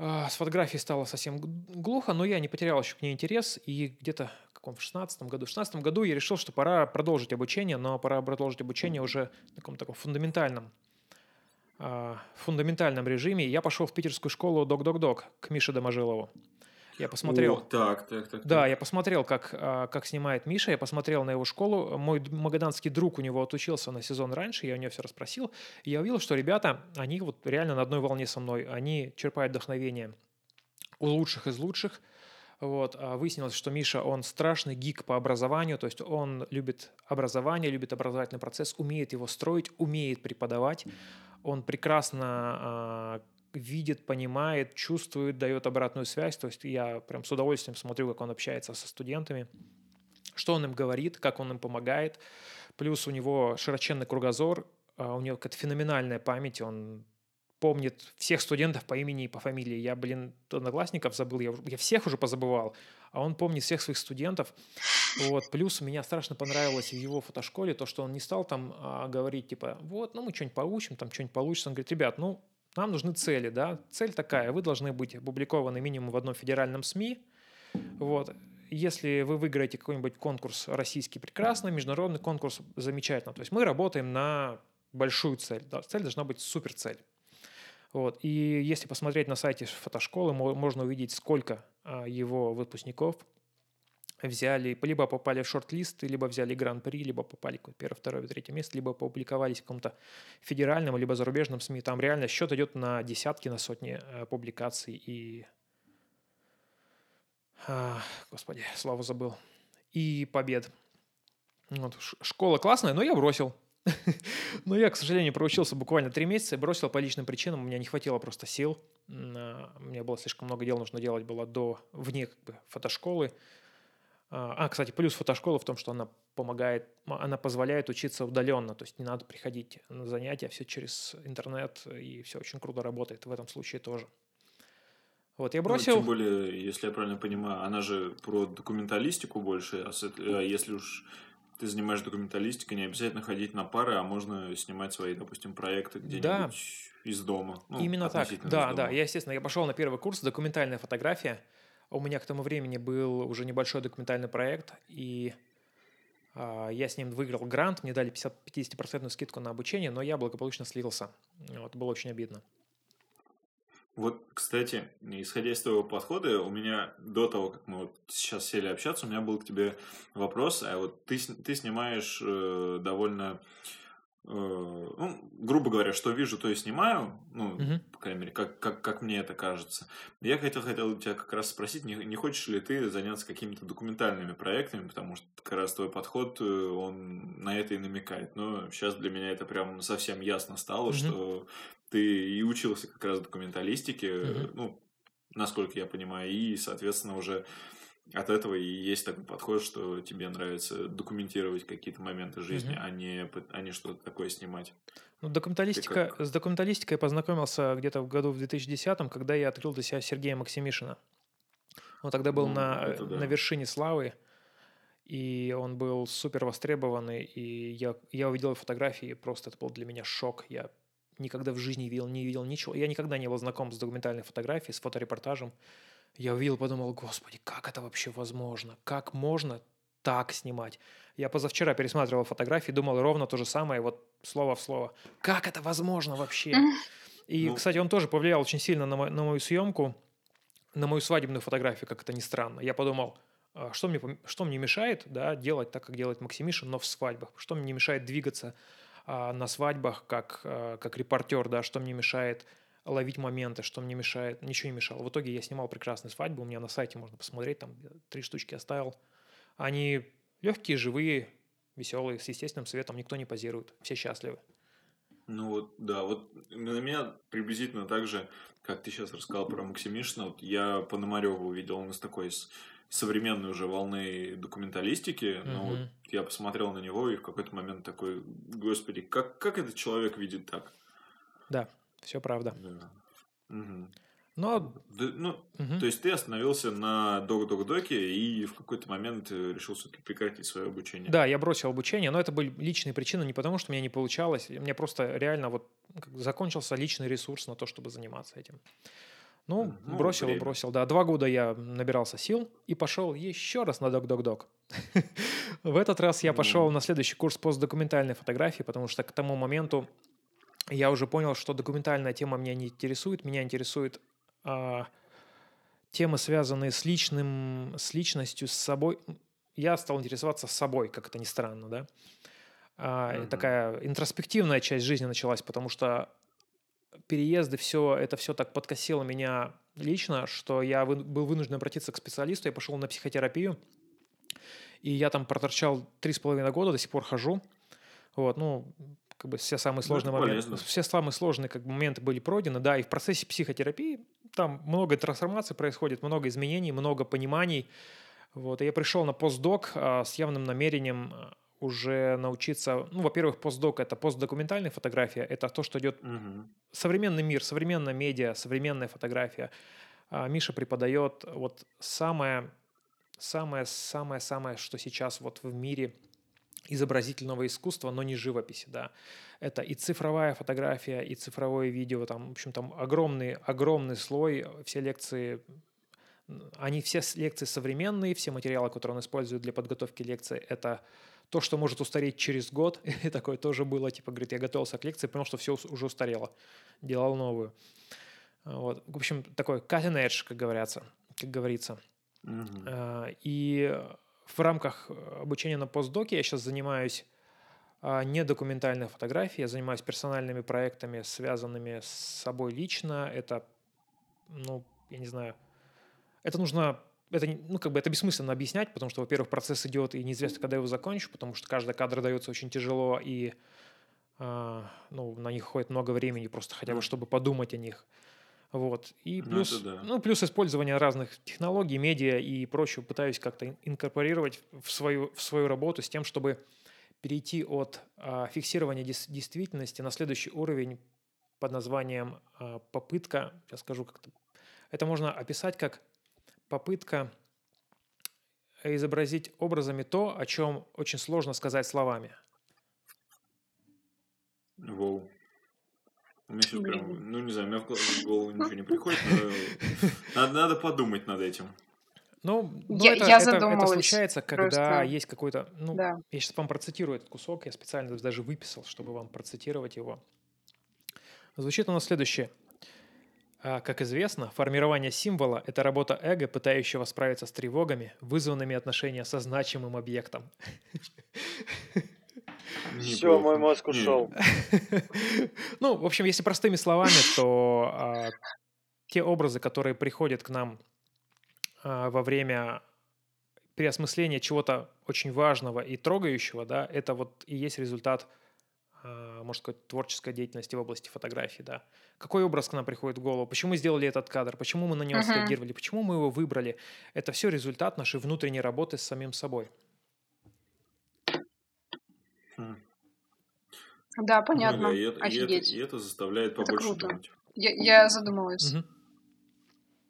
с фотографией стало совсем глухо, но я не потерял еще к ней интерес, и где-то в каком в 16 году, в 16 году я решил, что пора продолжить обучение, но пора продолжить обучение уже в таком таком фундаментальном э, фундаментальном режиме. Я пошел в питерскую школу Док-Док-Док к Мише Доможилову. Я посмотрел. О, так, так, так. Да, я посмотрел, как, а, как снимает Миша, я посмотрел на его школу. Мой магаданский друг у него отучился на сезон раньше, я у него все расспросил. И я увидел, что ребята, они вот реально на одной волне со мной. Они черпают вдохновение у лучших из лучших. Вот. А выяснилось, что Миша, он страшный гик по образованию, то есть он любит образование, любит образовательный процесс, умеет его строить, умеет преподавать. Он прекрасно а, видит, понимает, чувствует, дает обратную связь. То есть я прям с удовольствием смотрю, как он общается со студентами, что он им говорит, как он им помогает. Плюс у него широченный кругозор, а у него какая-то феноменальная память, он помнит всех студентов по имени и по фамилии. Я, блин, одноклассников забыл, я, я всех уже позабывал, а он помнит всех своих студентов. Вот. Плюс мне страшно понравилось в его фотошколе то, что он не стал там а, говорить, типа, вот, ну мы что-нибудь поучим, там что-нибудь получится. Он говорит, ребят, ну нам нужны цели, да. Цель такая, вы должны быть опубликованы минимум в одном федеральном СМИ, вот. Если вы выиграете какой-нибудь конкурс российский, прекрасно, международный конкурс замечательно. То есть мы работаем на большую цель. Да, цель должна быть супер цель. Вот. И если посмотреть на сайте фотошколы, можно увидеть, сколько а, его выпускников взяли, либо попали в шорт-лист, либо взяли гран-при, либо попали в первое, второе, третье место, либо опубликовались в каком-то федеральном, либо зарубежном СМИ. Там реально счет идет на десятки, на сотни э, публикаций и... А, господи, славу забыл. И побед. Вот. Школа классная, но я бросил. Но я, к сожалению, проучился буквально три месяца и бросил по личным причинам. У меня не хватило просто сил. У меня было слишком много дел, нужно делать было до, вне как бы, фотошколы. А, а, кстати, плюс фотошколы в том, что она помогает, она позволяет учиться удаленно, то есть не надо приходить на занятия, все через интернет, и все очень круто работает в этом случае тоже. Вот я бросил. Ну, тем более, если я правильно понимаю, она же про документалистику больше, а, а если уж ты занимаешь документалистикой, не обязательно ходить на пары, а можно снимать свои, допустим, проекты где-нибудь да. из дома. Ну, Именно так. Да, да. Я, естественно, я пошел на первый курс документальная фотография. У меня к тому времени был уже небольшой документальный проект, и э, я с ним выиграл грант, мне дали 50, 50% скидку на обучение, но я благополучно слился. Вот, было очень обидно. Вот, кстати, исходя из твоего подхода, у меня до того, как мы вот сейчас сели общаться, у меня был к тебе вопрос, а вот ты, ты снимаешь э, довольно Э, ну, грубо говоря, что вижу, то и снимаю, ну, угу. по крайней мере, как, как, как мне это кажется. Я хотел, хотел тебя как раз спросить, не, не хочешь ли ты заняться какими-то документальными проектами, потому что как раз твой подход, э, он на это и намекает. Но сейчас для меня это прям совсем ясно стало, угу. что ты и учился как раз документалистике, угу. ну, насколько я понимаю, и, соответственно, уже от этого и есть такой подход, что тебе нравится документировать какие-то моменты жизни, mm-hmm. а не, а не что-то такое снимать. Ну, документалистика, как... С документалистикой я познакомился где-то в году в 2010, когда я открыл для себя Сергея Максимишина. Он тогда был ну, на, да. на вершине славы, и он был супер востребованный, и я, я увидел фотографии, просто это был для меня шок. Я никогда в жизни не видел, не видел ничего. Я никогда не был знаком с документальной фотографией, с фоторепортажем. Я увидел, подумал, господи, как это вообще возможно? Как можно так снимать? Я позавчера пересматривал фотографии, думал ровно то же самое, вот слово в слово. Как это возможно вообще? И, ну, кстати, он тоже повлиял очень сильно на, мою, на мою съемку, на мою свадебную фотографию, как это ни странно. Я подумал, «А что мне, что мне мешает да, делать так, как делает Максимишин, но в свадьбах? Что мне мешает двигаться а, на свадьбах как, а, как репортер, да, что мне мешает ловить моменты, что мне мешает, ничего не мешало. В итоге я снимал прекрасные свадьбы, у меня на сайте можно посмотреть, там три штучки оставил. Они легкие, живые, веселые, с естественным светом, никто не позирует, все счастливы. Ну вот, да, вот на меня приблизительно так же, как ты сейчас рассказал про Максимишина, вот я Пономареву увидел, он из такой современной уже волны документалистики, mm-hmm. но вот я посмотрел на него и в какой-то момент такой, господи, как, как этот человек видит так? Да, все правда. Да. Угу. Но... Да, ну, угу. То есть ты остановился на док-док-доке и в какой-то момент э, решил все-таки прекратить свое обучение. Да, я бросил обучение, но это были личные причины, не потому что у меня не получалось. У меня просто реально вот закончился личный ресурс на то, чтобы заниматься этим. Ну, ну бросил время. бросил. Да, два года я набирался сил и пошел еще раз на док-док-док. В этот раз я пошел на следующий курс постдокументальной фотографии, потому что к тому моменту я уже понял, что документальная тема меня не интересует. Меня интересует а, темы, связанные с личным, с личностью, с собой. Я стал интересоваться собой, как это ни странно, да. А, mm-hmm. Такая интроспективная часть жизни началась, потому что переезды, все это все так подкосило меня лично, что я вы, был вынужден обратиться к специалисту. Я пошел на психотерапию, и я там проторчал три с половиной года, до сих пор хожу. Вот, ну, как бы все самые ну, сложные ну, моменты, все самые сложные как бы, моменты были пройдены, да, и в процессе психотерапии там много трансформаций происходит, много изменений, много пониманий. Вот, и я пришел на постдок а, с явным намерением а, уже научиться, ну, во-первых, постдок это постдокументальная фотография, это то, что идет угу. современный мир, современная медиа, современная фотография. А, Миша преподает вот самое, самое, самое, самое, что сейчас вот в мире изобразительного искусства, но не живописи, да. Это и цифровая фотография, и цифровое видео, там, в общем, там огромный, огромный слой, все лекции, они все лекции современные, все материалы, которые он использует для подготовки лекции, это то, что может устареть через год, и такое тоже было, типа, говорит, я готовился к лекции, понял, что все уже устарело, делал новую. Вот. В общем, такой cutting edge, как говорится. Как говорится. Mm-hmm. И в рамках обучения на постдоке я сейчас занимаюсь а, не документальной фотографией, я занимаюсь персональными проектами, связанными с собой лично. Это, ну, я не знаю, это нужно, это, ну, как бы это бессмысленно объяснять, потому что, во-первых, процесс идет, и неизвестно, когда его закончу, потому что каждый кадр дается очень тяжело, и а, ну, на них ходит много времени, просто хотя бы, чтобы подумать о них. Вот. И ну, плюс, ну, да. ну, плюс использование разных технологий, медиа и прочего пытаюсь как-то инкорпорировать в свою, в свою работу с тем, чтобы перейти от а, фиксирования дес- действительности на следующий уровень под названием а, попытка, сейчас скажу как-то, это можно описать как попытка изобразить образами то, о чем очень сложно сказать словами. Воу. У меня сейчас прям, ну не знаю, у меня в голову ничего не приходит, но надо, надо подумать над этим. Ну, ну я, это, я это, это случается, когда просто... есть какой-то... Ну, да. Я сейчас вам процитирую этот кусок, я специально даже выписал, чтобы вам процитировать его. Звучит оно следующее. А, как известно, формирование символа – это работа эго, пытающего справиться с тревогами, вызванными отношения со значимым объектом. Все, мой мозг ушел. Ну, в общем, если простыми словами, то а, те образы, которые приходят к нам а, во время переосмысления чего-то очень важного и трогающего, да, это вот и есть результат, а, можно сказать, творческой деятельности в области фотографии, да. Какой образ к нам приходит в голову? Почему мы сделали этот кадр? Почему мы на него uh-huh. среагировали? Почему мы его выбрали? Это все результат нашей внутренней работы с самим собой. Да, понятно. Ну, да, и, это, и, это, и это заставляет побольше это думать. Я, я задумалась. Угу.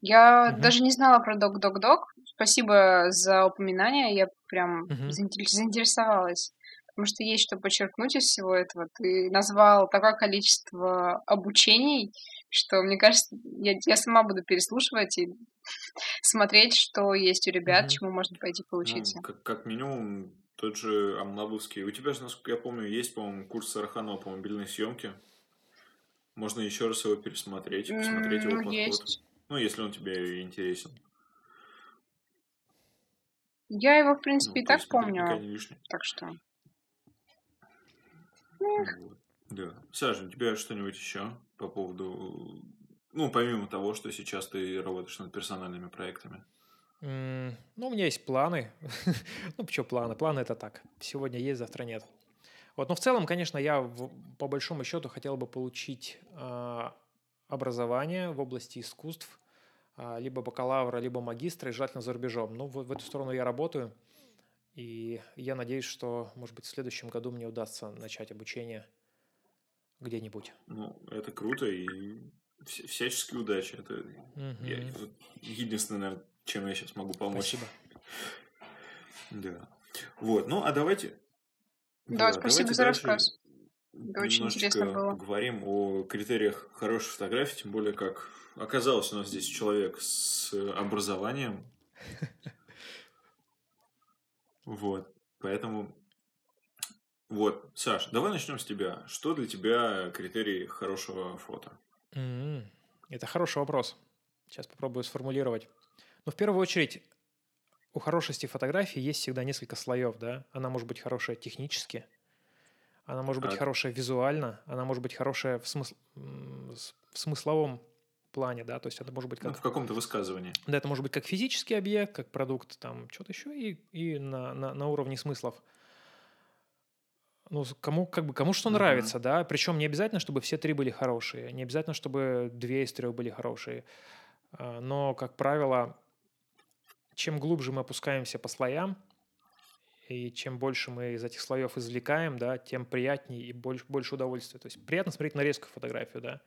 Я угу. даже не знала про док-док-док. Спасибо за упоминание. Я прям угу. заинтересовалась. Потому что есть что подчеркнуть из всего этого. Ты назвал такое количество обучений, что, мне кажется, я, я сама буду переслушивать и смотреть, что есть у ребят, угу. чему можно пойти ну, поучиться. Ну, как, как минимум, тот же Амлабовский. У тебя же, насколько я помню, есть, по-моему, курс Сараханова по мобильной съемке. Можно еще раз его пересмотреть, посмотреть его подход. Есть. Ну, если он тебе интересен. Я его, в принципе, ну, и так помню. Так что. Вот. Да. Саша, у тебя что-нибудь еще по поводу... Ну, помимо того, что сейчас ты работаешь над персональными проектами. Ну, у меня есть планы. ну, почему планы? Планы это так. Сегодня есть, завтра нет. Вот, но в целом, конечно, я в, по большому счету хотел бы получить э, образование в области искусств, э, либо бакалавра, либо магистра, и желательно за рубежом. Ну, в, в эту сторону я работаю, и я надеюсь, что, может быть, в следующем году мне удастся начать обучение где-нибудь. Ну, это круто, и всяческие удачи. Это угу. я, единственное, наверное, чем я сейчас могу помочь. Спасибо. Да. Вот, ну а давайте... Да, да спасибо за рассказ. Это очень интересно было. Говорим о критериях хорошей фотографии, тем более как оказалось у нас здесь человек с образованием. Вот, поэтому... Вот, Саш, давай начнем с тебя. Что для тебя критерии хорошего фото? Это хороший вопрос. Сейчас попробую сформулировать. Но в первую очередь у хорошести фотографии есть всегда несколько слоев, да. Она может быть хорошая технически, она может быть а... хорошая визуально, она может быть хорошая в, смысл... в смысловом плане, да, то есть это может быть как... Ну, в каком-то высказывании. Да, это может быть как физический объект, как продукт, там, что-то еще, и, и на, на, на уровне смыслов. Ну, кому, как бы, кому что uh-huh. нравится, да, причем не обязательно, чтобы все три были хорошие, не обязательно, чтобы две из трех были хорошие, а, но, как правило, чем глубже мы опускаемся по слоям, и чем больше мы из этих слоев извлекаем, да, тем приятнее и больше, больше удовольствия. То есть приятно смотреть нарезку фотографию, да.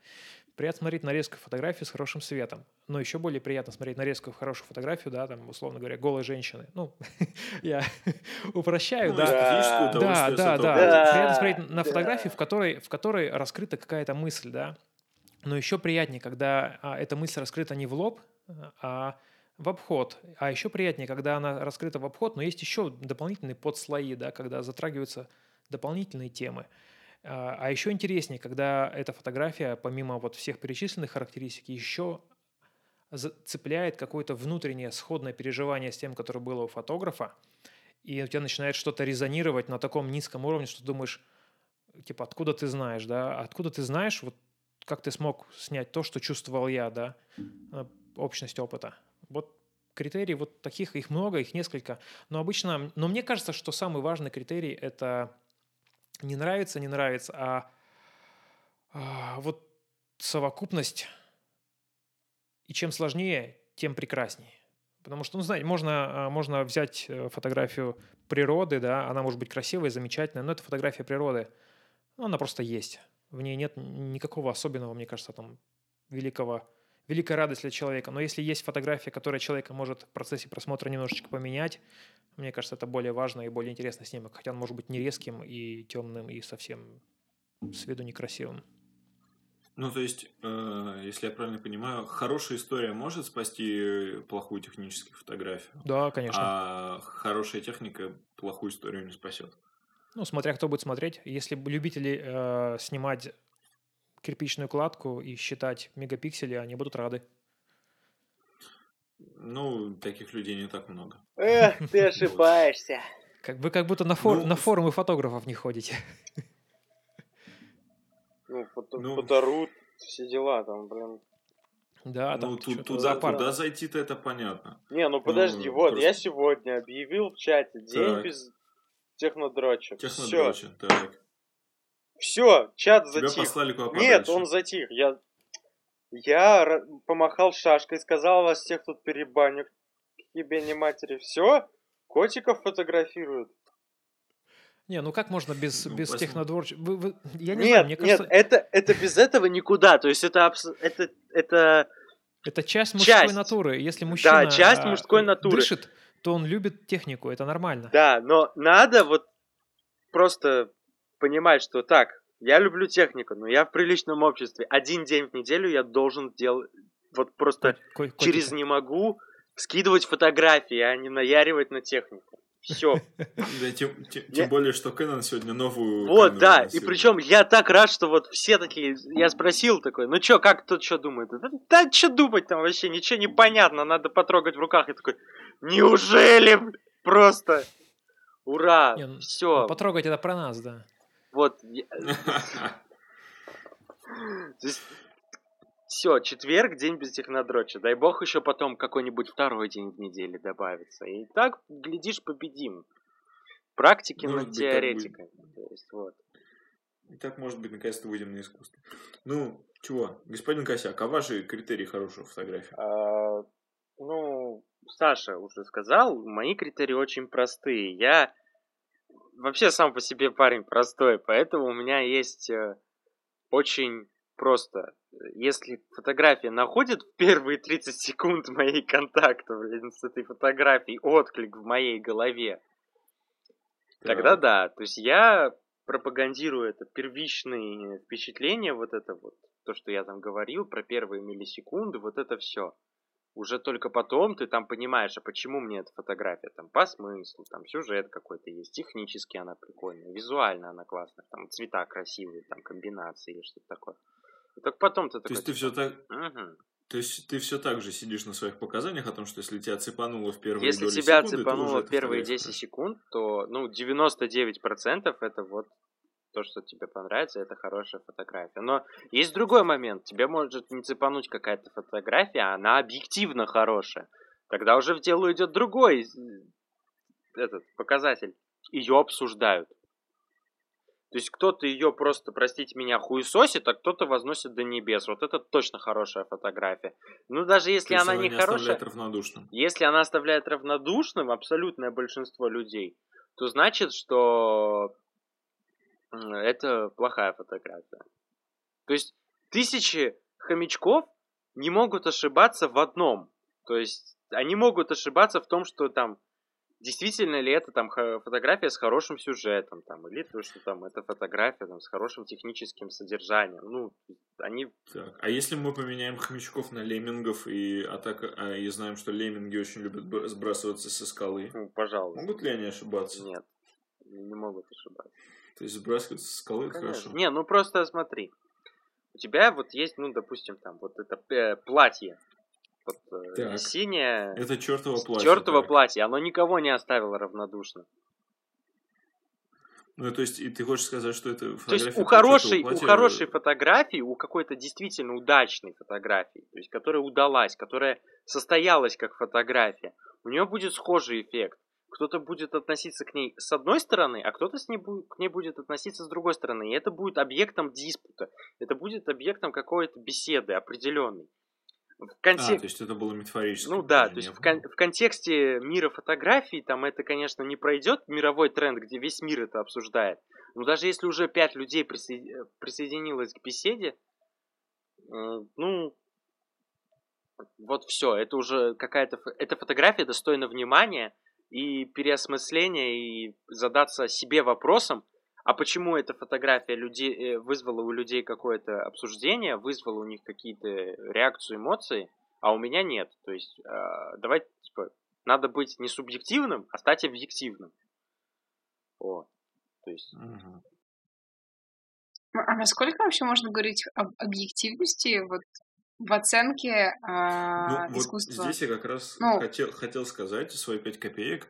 Приятно смотреть нарезку фотографию с хорошим светом. Но еще более приятно смотреть нарезку в хорошую фотографию, да, там, условно говоря, голой женщины. Ну, я упрощаю, ну, да. Да, да, да, да. Приятно смотреть на фотографию, в которой, в которой раскрыта какая-то мысль, да. Но еще приятнее, когда а, эта мысль раскрыта не в лоб, а в обход. А еще приятнее, когда она раскрыта в обход, но есть еще дополнительные подслои, да, когда затрагиваются дополнительные темы. А, а еще интереснее, когда эта фотография, помимо вот всех перечисленных характеристик, еще цепляет какое-то внутреннее сходное переживание с тем, которое было у фотографа, и у тебя начинает что-то резонировать на таком низком уровне, что ты думаешь, типа, откуда ты знаешь, да, откуда ты знаешь, вот как ты смог снять то, что чувствовал я, да, э, общность опыта. Вот критерий вот таких, их много, их несколько. Но обычно, но мне кажется, что самый важный критерий – это не нравится, не нравится, а, а вот совокупность. И чем сложнее, тем прекраснее. Потому что, ну, знаете, можно, а, можно взять э, фотографию природы, да, она может быть красивая, замечательная, но это фотография природы. Ну, она просто есть. В ней нет никакого особенного, мне кажется, там, великого великая радость для человека. Но если есть фотография, которая человека может в процессе просмотра немножечко поменять, мне кажется, это более важно и более интересный снимок. Хотя он может быть не резким и темным, и совсем с виду некрасивым. Ну, то есть, э, если я правильно понимаю, хорошая история может спасти плохую техническую фотографию. Да, конечно. А хорошая техника плохую историю не спасет. Ну, смотря кто будет смотреть. Если любители э, снимать кирпичную кладку и считать мегапиксели, они будут рады. Ну, таких людей не так много. Эх, ты ошибаешься. Как, вы как будто на, фор, ну, на форумы фотографов не ходите. Ну, фото, ну, фоторут, все дела там, блин. Да, там ну, тут, туда, туда зайти-то это понятно. Не, ну подожди, ну, вот, просто... я сегодня объявил в чате день так. без технодроча. Технодроча, так. Все, чат затих. Тебя послали куда Нет, он затих. Я, я помахал шашкой, сказал вас всех тут перебаню. Тебе не матери. Все, котиков фотографируют. Не, ну как можно без, ну, без технодворчества? Вы, вы, я не нет, знаю, мне кажется... Нет, это, это без этого никуда. То есть это, это, это... Это часть мужской часть. натуры. Если мужчина да, часть мужской а, натуры. дышит, то он любит технику, это нормально. Да, но надо вот просто понимать, что так, я люблю технику, но я в приличном обществе. Один день в неделю я должен делать, вот просто Ко- через не могу скидывать фотографии, а не наяривать на технику. Все. Да, тем, тем, тем более, что Canon сегодня новую. Вот, да. И причем я так рад, что вот все такие. Я спросил такой, ну чё, как тут что думает? Да, да что думать там вообще, ничего не понятно, надо потрогать в руках. И такой, неужели просто? Ура! Не, ну, все. Ну, потрогать это про нас, да. Вот. Все, четверг, день без технодроча. Дай бог еще потом какой-нибудь второй день в неделе добавится. И так, глядишь, победим. Практики над теоретикой. То есть, вот. И так, может быть, наконец-то выйдем на искусство. Ну, чего, господин Косяк, а ваши критерии хорошей фотографии? А, ну, Саша уже сказал, мои критерии очень простые. Я вообще сам по себе парень простой, поэтому у меня есть э, очень просто. Если фотография находит в первые 30 секунд моей контакта блин, с этой фотографией отклик в моей голове, да. тогда да. То есть я пропагандирую это первичные впечатления, вот это вот, то, что я там говорил про первые миллисекунды, вот это все уже только потом ты там понимаешь, а почему мне эта фотография, там, по смыслу, там, сюжет какой-то есть, технически она прикольная, визуально она классная, там, цвета красивые, там, комбинации или что-то такое. И только потом ты такой... То есть ты все типа, так... Угу. То есть ты все так же сидишь на своих показаниях о том, что если тебя цепануло в первые Если тебя секунды, цепануло в первые 10 секунд, то, ну, 99% это вот то, что тебе понравится, это хорошая фотография. Но есть другой момент. Тебе может не цепануть какая-то фотография, а она объективно хорошая. Тогда уже в дело идет другой этот показатель. Ее обсуждают. То есть кто-то ее просто, простите меня, хуесосит, а кто-то возносит до небес. Вот это точно хорошая фотография. Ну, даже если она не, не хорошая... равнодушным. Если она оставляет равнодушным абсолютное большинство людей, то значит, что это плохая фотография. То есть тысячи хомячков не могут ошибаться в одном. То есть они могут ошибаться в том, что там действительно ли это там фотография с хорошим сюжетом, там, или то, что там это фотография там, с хорошим техническим содержанием. Ну, они... Так, а если мы поменяем хомячков на леммингов и атака, а, и знаем, что лемминги очень любят сбрасываться со скалы? Ну, пожалуйста. Могут ли они ошибаться? Нет, не могут ошибаться. То есть сбрасываться со скалы Конечно. хорошо? Не, ну просто смотри. У тебя вот есть, ну, допустим, там, вот это э, платье, вот, э, так. синее. Это чертово платье. Чертово так. платье, оно никого не оставило равнодушно. Ну, то есть, и ты хочешь сказать, что это То есть, у хорошей, платья... у хорошей фотографии, у какой-то действительно удачной фотографии, то есть, которая удалась, которая состоялась как фотография, у нее будет схожий эффект. Кто-то будет относиться к ней с одной стороны, а кто-то с ней будет, к ней будет относиться с другой стороны. И это будет объектом диспута. Это будет объектом какой-то беседы определенной. В контек... А, то есть это было метафорически. Ну да, то есть в, кон- в контексте мира фотографий там это, конечно, не пройдет мировой тренд, где весь мир это обсуждает. Но даже если уже пять людей присо- присоединилось к беседе, э, ну, вот все, это уже какая-то... Эта фотография достойна внимания и переосмысления, и задаться себе вопросом, а почему эта фотография людей, э, вызвала у людей какое-то обсуждение, вызвала у них какие-то реакции, эмоции, а у меня нет. То есть э, давайте, типа, надо быть не субъективным, а стать объективным. Вот. То есть... Угу. А насколько вообще можно говорить об объективности вот в оценке э, ну, искусства? Вот здесь я как раз ну, хотел, хотел сказать свои пять копеек.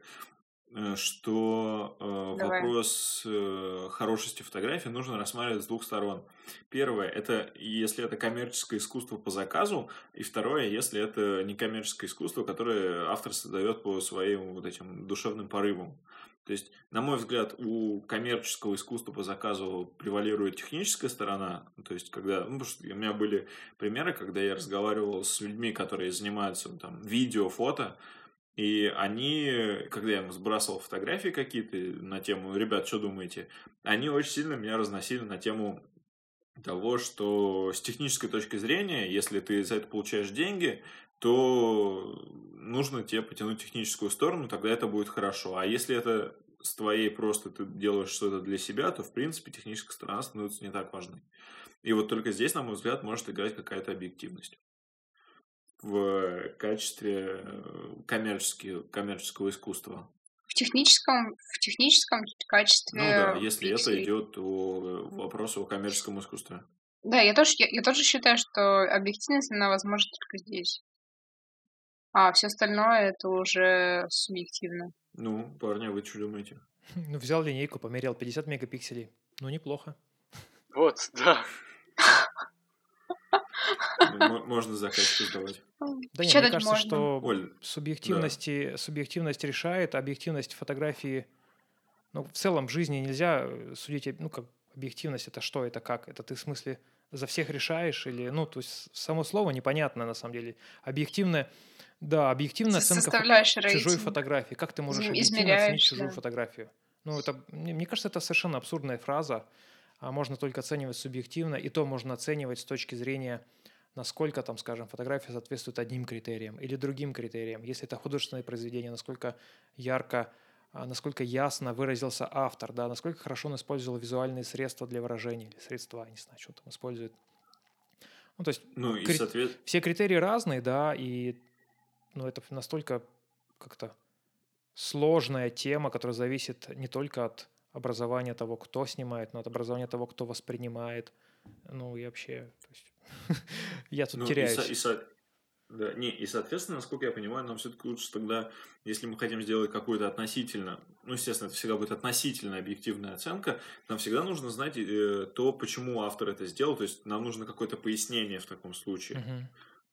Э, что э, вопрос э, хорошести фотографии нужно рассматривать с двух сторон. Первое, это если это коммерческое искусство по заказу, и второе, если это некоммерческое искусство, которое автор создает по своим вот этим душевным порывам. То есть, на мой взгляд, у коммерческого искусства по заказу превалирует техническая сторона. То есть, когда... Ну, потому что у меня были примеры, когда я разговаривал с людьми, которые занимаются там, видео, фото, и они, когда я им сбрасывал фотографии какие-то на тему, ребят, что думаете, они очень сильно меня разносили на тему того, что с технической точки зрения, если ты за это получаешь деньги, то нужно тебе потянуть техническую сторону, тогда это будет хорошо. А если это с твоей просто ты делаешь что-то для себя, то, в принципе, техническая сторона становится не так важной. И вот только здесь, на мой взгляд, может играть какая-то объективность в качестве э, коммерческого искусства. В техническом, в техническом качестве. Ну да, если это идет о вопросу о коммерческом искусстве. Да, я тоже, я, я тоже считаю, что объективность, она возможна только здесь. А все остальное это уже субъективно. Ну, парни, а вы что думаете? Ну, взял линейку, померил 50 мегапикселей. Ну, неплохо. Вот, да. Можно заказ создавать. Да нет, мне кажется, что субъективность решает, объективность фотографии... Ну, в целом в жизни нельзя судить, ну, как объективность, это что, это как? Это ты в смысле за всех решаешь или... Ну, то есть само слово непонятно на самом деле. Объективное... Да, объективная оценка фо- чужой фотографии. Как ты можешь объективно оценить чужую фотографию? Ну, это, мне, мне кажется, это совершенно абсурдная фраза. А можно только оценивать субъективно, и то можно оценивать с точки зрения насколько там, скажем, фотография соответствует одним критериям или другим критериям. Если это художественное произведение, насколько ярко, а, насколько ясно выразился автор, да, насколько хорошо он использовал визуальные средства для выражения или средства, не знаю, что там использует. Ну, то есть ну, и кри- соответ... все критерии разные, да, и ну, это настолько как-то сложная тема, которая зависит не только от образования того, кто снимает, но от образования того, кто воспринимает. Ну и вообще, то есть Я тут ну, теряюсь. И, и, да, не, и, соответственно, насколько я понимаю, нам все-таки лучше тогда, если мы хотим сделать какую-то относительно, ну, естественно, это всегда будет относительно объективная оценка, нам всегда нужно знать э, то, почему автор это сделал, то есть нам нужно какое-то пояснение в таком случае. Uh-huh.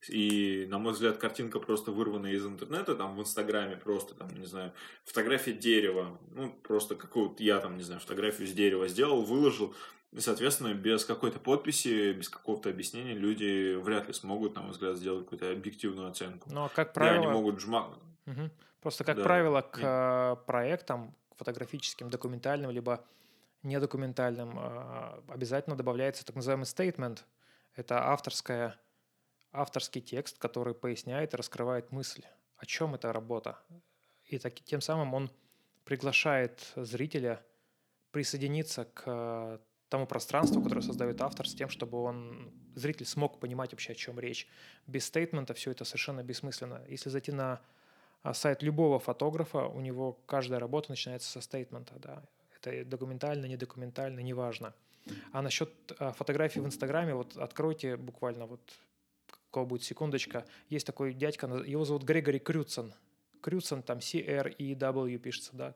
И, на мой взгляд, картинка просто вырванная из интернета, там, в Инстаграме просто, там, не знаю, фотография дерева, ну, просто какую-то, я там, не знаю, фотографию с дерева сделал, выложил, и, соответственно, без какой-то подписи, без какого-то объяснения люди вряд ли смогут, на мой взгляд, сделать какую-то объективную оценку. Ну, а как правило... Да, они могут жмак... Угу. Просто, как да. правило, к Нет. проектам фотографическим, документальным, либо недокументальным, а, обязательно добавляется так называемый statement. Это авторская, авторский текст, который поясняет и раскрывает мысль, о чем эта работа. И так, тем самым он приглашает зрителя присоединиться к тому пространству, которое создает автор, с тем, чтобы он, зритель смог понимать вообще, о чем речь. Без стейтмента все это совершенно бессмысленно. Если зайти на а, сайт любого фотографа, у него каждая работа начинается со стейтмента. Да. Это документально, не документально, неважно. А насчет а, фотографий в Инстаграме, вот откройте буквально вот кого будет секундочка. Есть такой дядька, его зовут Грегори Крюцен. Крюцен, там C-R-E-W пишется, да.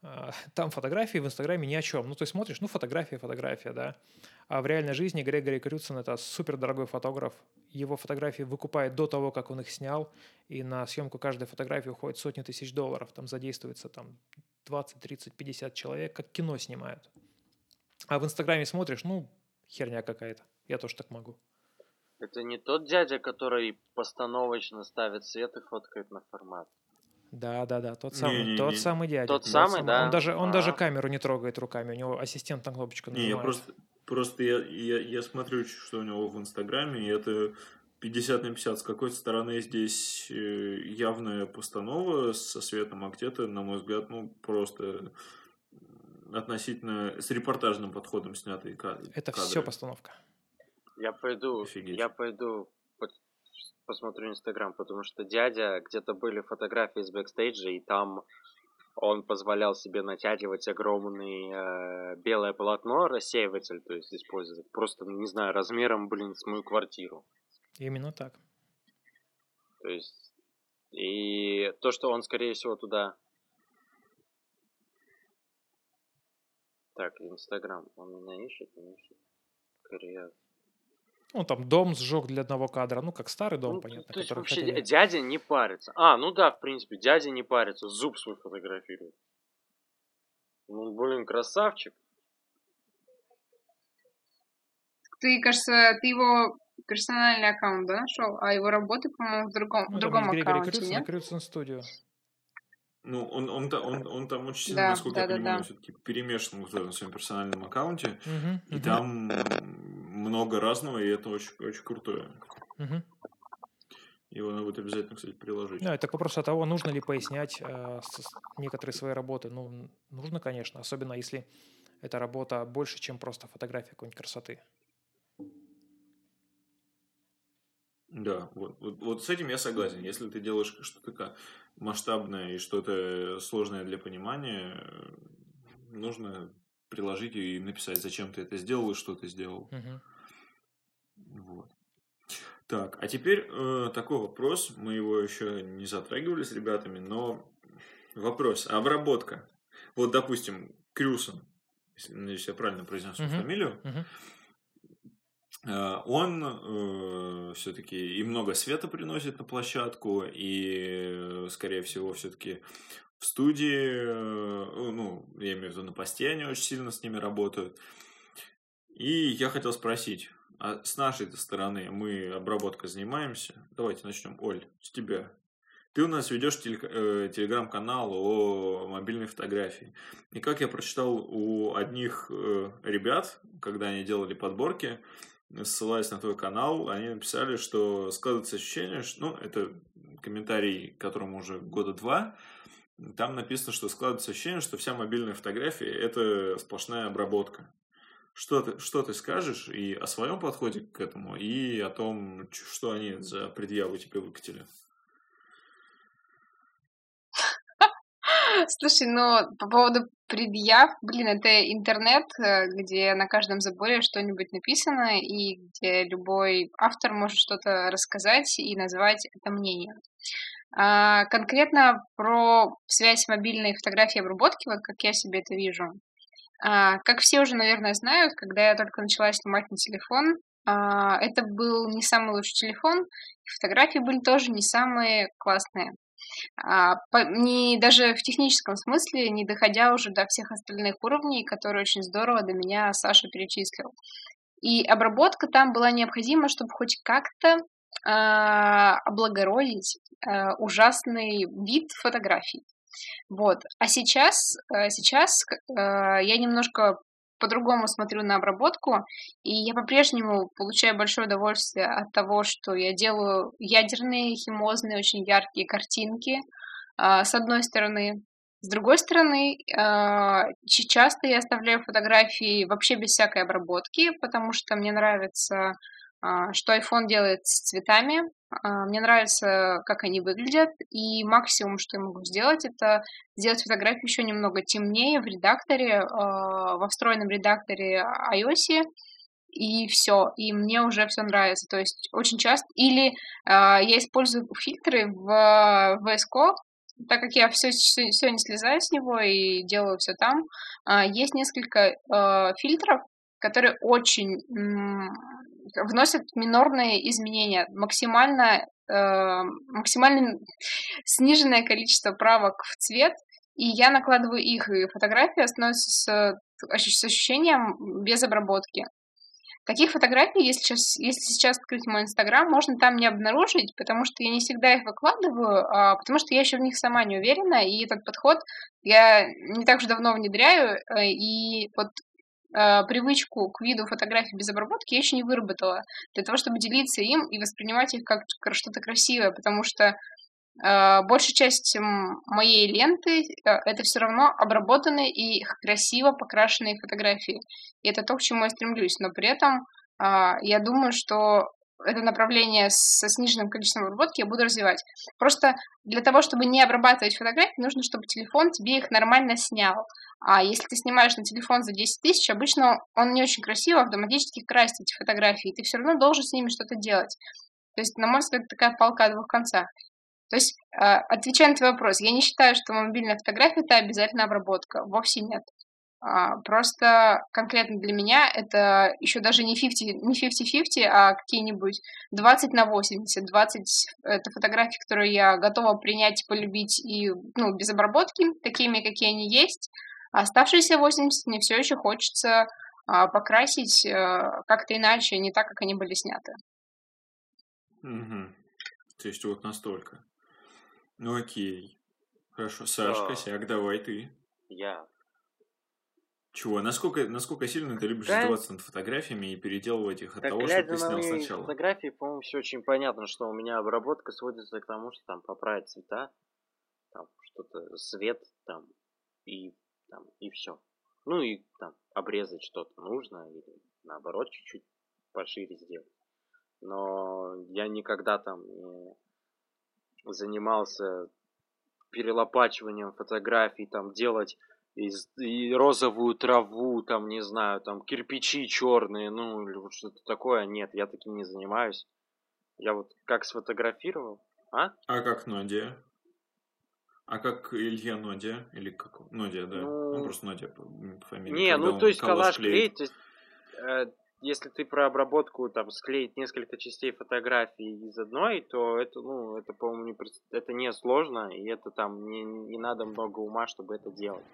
А, там фотографии в Инстаграме ни о чем. Ну, ты смотришь, ну, фотография, фотография, да. А в реальной жизни Грегори Крюцен – это супер дорогой фотограф. Его фотографии выкупает до того, как он их снял, и на съемку каждой фотографии уходит сотни тысяч долларов. Там задействуется там 20, 30, 50 человек, как кино снимают. А в Инстаграме смотришь, ну, херня какая-то. Я тоже так могу. Это не тот дядя, который постановочно ставит свет и фоткает на формат. Да, да, да, тот самый, не, не, тот не. самый дядя. Тот самый, самый, да. Он даже, он а даже камеру не трогает руками, у него ассистент на кнопочку нажимает. Не, я просто, просто я, я, я смотрю, что у него в Инстаграме, и это 50 на 50. С какой-то стороны здесь э, явная постанова со светом, а где-то, на мой взгляд, ну, просто относительно с репортажным подходом снятые кадры. Это все постановка. Я пойду, Офигеть. я пойду посмотрю Инстаграм, потому что дядя, где-то были фотографии из бэкстейджа, и там он позволял себе натягивать огромный э, белое полотно, рассеиватель, то есть использовать, просто, не знаю, размером, блин, с мою квартиру. Именно так. То есть, и то, что он, скорее всего, туда... Так, Инстаграм, он меня ищет, не ищет. Корея. Ну, там дом сжег для одного кадра, ну, как старый дом, ну, понятно. То есть вообще хотели... дядя не парится. А, ну да, в принципе, дядя не парится, зуб свой фотографирует. Ну, блин, красавчик. Ты, кажется, ты его персональный аккаунт, да, нашел? А его работы, по-моему, в другом, ну, в другом аккаунте, Крюцен, нет? Крюцен Studio. Ну, он, он, он, он там очень сильно, да, насколько да, я да, понимаю, да. все-таки перемешан в на своем персональном аккаунте. Угу, и угу. там много разного, и это очень, очень крутое. Угу. Его надо будет обязательно, кстати, приложить. Да, это к вопросу того, нужно ли пояснять э, некоторые свои работы. Ну, нужно, конечно, особенно если эта работа больше, чем просто фотография какой-нибудь красоты. Да, вот, вот, вот с этим я согласен. Если ты делаешь что-то масштабное и что-то сложное для понимания, нужно приложить и написать, зачем ты это сделал и что ты сделал. Угу. Вот. Так, а теперь э, такой вопрос. Мы его еще не затрагивали с ребятами, но вопрос. Обработка. Вот, допустим, Крюсон, если, надеюсь, я правильно произнес uh-huh. фамилию, uh-huh. он э, все-таки и много света приносит на площадку, и, скорее всего, все-таки в студии, э, ну, я имею в виду на посте, они очень сильно с ними работают. И я хотел спросить, а с нашей стороны мы обработкой занимаемся? Давайте начнем. Оль, с тебя. Ты у нас ведешь э, телеграм-канал о мобильной фотографии. И как я прочитал у одних э, ребят, когда они делали подборки, ссылаясь на твой канал, они написали, что складывается ощущение, что, ну, это комментарий, которому уже года два, там написано, что складывается ощущение, что вся мобильная фотография – это сплошная обработка. Что ты, что ты скажешь и о своем подходе к этому, и о том, что они за предъяву тебе выкатили? Слушай, ну, по поводу предъяв, блин, это интернет, э, где на каждом заборе что-нибудь написано, и где любой автор может что-то рассказать и назвать это мнением. А, конкретно про связь мобильной фотографии обработки, вот как я себе это вижу. А, как все уже, наверное, знают, когда я только начала снимать на телефон, а, это был не самый лучший телефон, фотографии были тоже не самые классные. Не даже в техническом смысле, не доходя уже до всех остальных уровней, которые очень здорово до меня Саша перечислил. И обработка там была необходима, чтобы хоть как-то облагородить а, ужасный вид фотографий. Вот. А сейчас, э, сейчас э, я немножко по-другому смотрю на обработку, и я по-прежнему получаю большое удовольствие от того, что я делаю ядерные, химозные, очень яркие картинки, а, с одной стороны. С другой стороны, а, часто я оставляю фотографии вообще без всякой обработки, потому что мне нравится, а, что iPhone делает с цветами, мне нравится, как они выглядят, и максимум, что я могу сделать, это сделать фотографию еще немного темнее в редакторе, во встроенном редакторе iOS, и все, и мне уже все нравится. То есть очень часто, или я использую фильтры в VS Code, так как я все, все, не слезаю с него и делаю все там, а, есть несколько фильтров, которые очень вносят минорные изменения, максимально, э, максимально сниженное количество правок в цвет, и я накладываю их, и фотография становится с, с ощущением без обработки. Таких фотографий, если сейчас, если сейчас открыть мой инстаграм, можно там не обнаружить, потому что я не всегда их выкладываю, а, потому что я еще в них сама не уверена, и этот подход я не так уж давно внедряю, э, и вот э, привычку к виду фотографий без обработки я еще не выработала для того, чтобы делиться им и воспринимать их как что-то красивое, потому что э, большая часть моей ленты это все равно обработанные и красиво покрашенные фотографии. И это то, к чему я стремлюсь. Но при этом а, я думаю, что это направление со сниженным количеством обработки я буду развивать. Просто для того, чтобы не обрабатывать фотографии, нужно, чтобы телефон тебе их нормально снял. А если ты снимаешь на телефон за 10 тысяч, обычно он не очень красиво автоматически красит эти фотографии, и ты все равно должен с ними что-то делать. То есть, на мой взгляд, такая палка о двух концах. То есть, а, отвечая на твой вопрос, я не считаю, что мобильная фотография – это обязательно обработка. Вовсе нет. А, просто конкретно для меня это еще даже не 50, не 50-50, а какие-нибудь 20 на 80. 20 это фотографии, которые я готова принять, полюбить и, ну, без обработки, такими, какие они есть. А оставшиеся 80 мне все еще хочется а, покрасить а, как-то иначе, не так, как они были сняты. Угу. То есть вот настолько. Ну окей. Хорошо. Сашка, Сяк, давай ты. Я чего? Насколько, насколько сильно ты любишь да? издеваться над фотографиями и переделывать их от так, того, что ты снял сначала? фотографии, по-моему, все очень понятно, что у меня обработка сводится к тому, что там поправить цвета, там что-то, свет, там, и, там, и все. Ну и там обрезать что-то нужно, или наоборот чуть-чуть пошире сделать. Но я никогда там не занимался перелопачиванием фотографий, там делать и, и розовую траву, там, не знаю, там, кирпичи черные, ну, или вот что-то такое. Нет, я таким не занимаюсь. Я вот как сфотографировал, а? А как Нодия? А как Илья Нодия? Или как? Нодия, да. Ну, ну просто Нодия фамилия. Не, ну, то есть коллаж клеить, то есть, э, если ты про обработку, там, склеить несколько частей фотографии из одной, то это, ну, это, по-моему, не, это не сложно, и это там не, не надо много ума, чтобы это делать.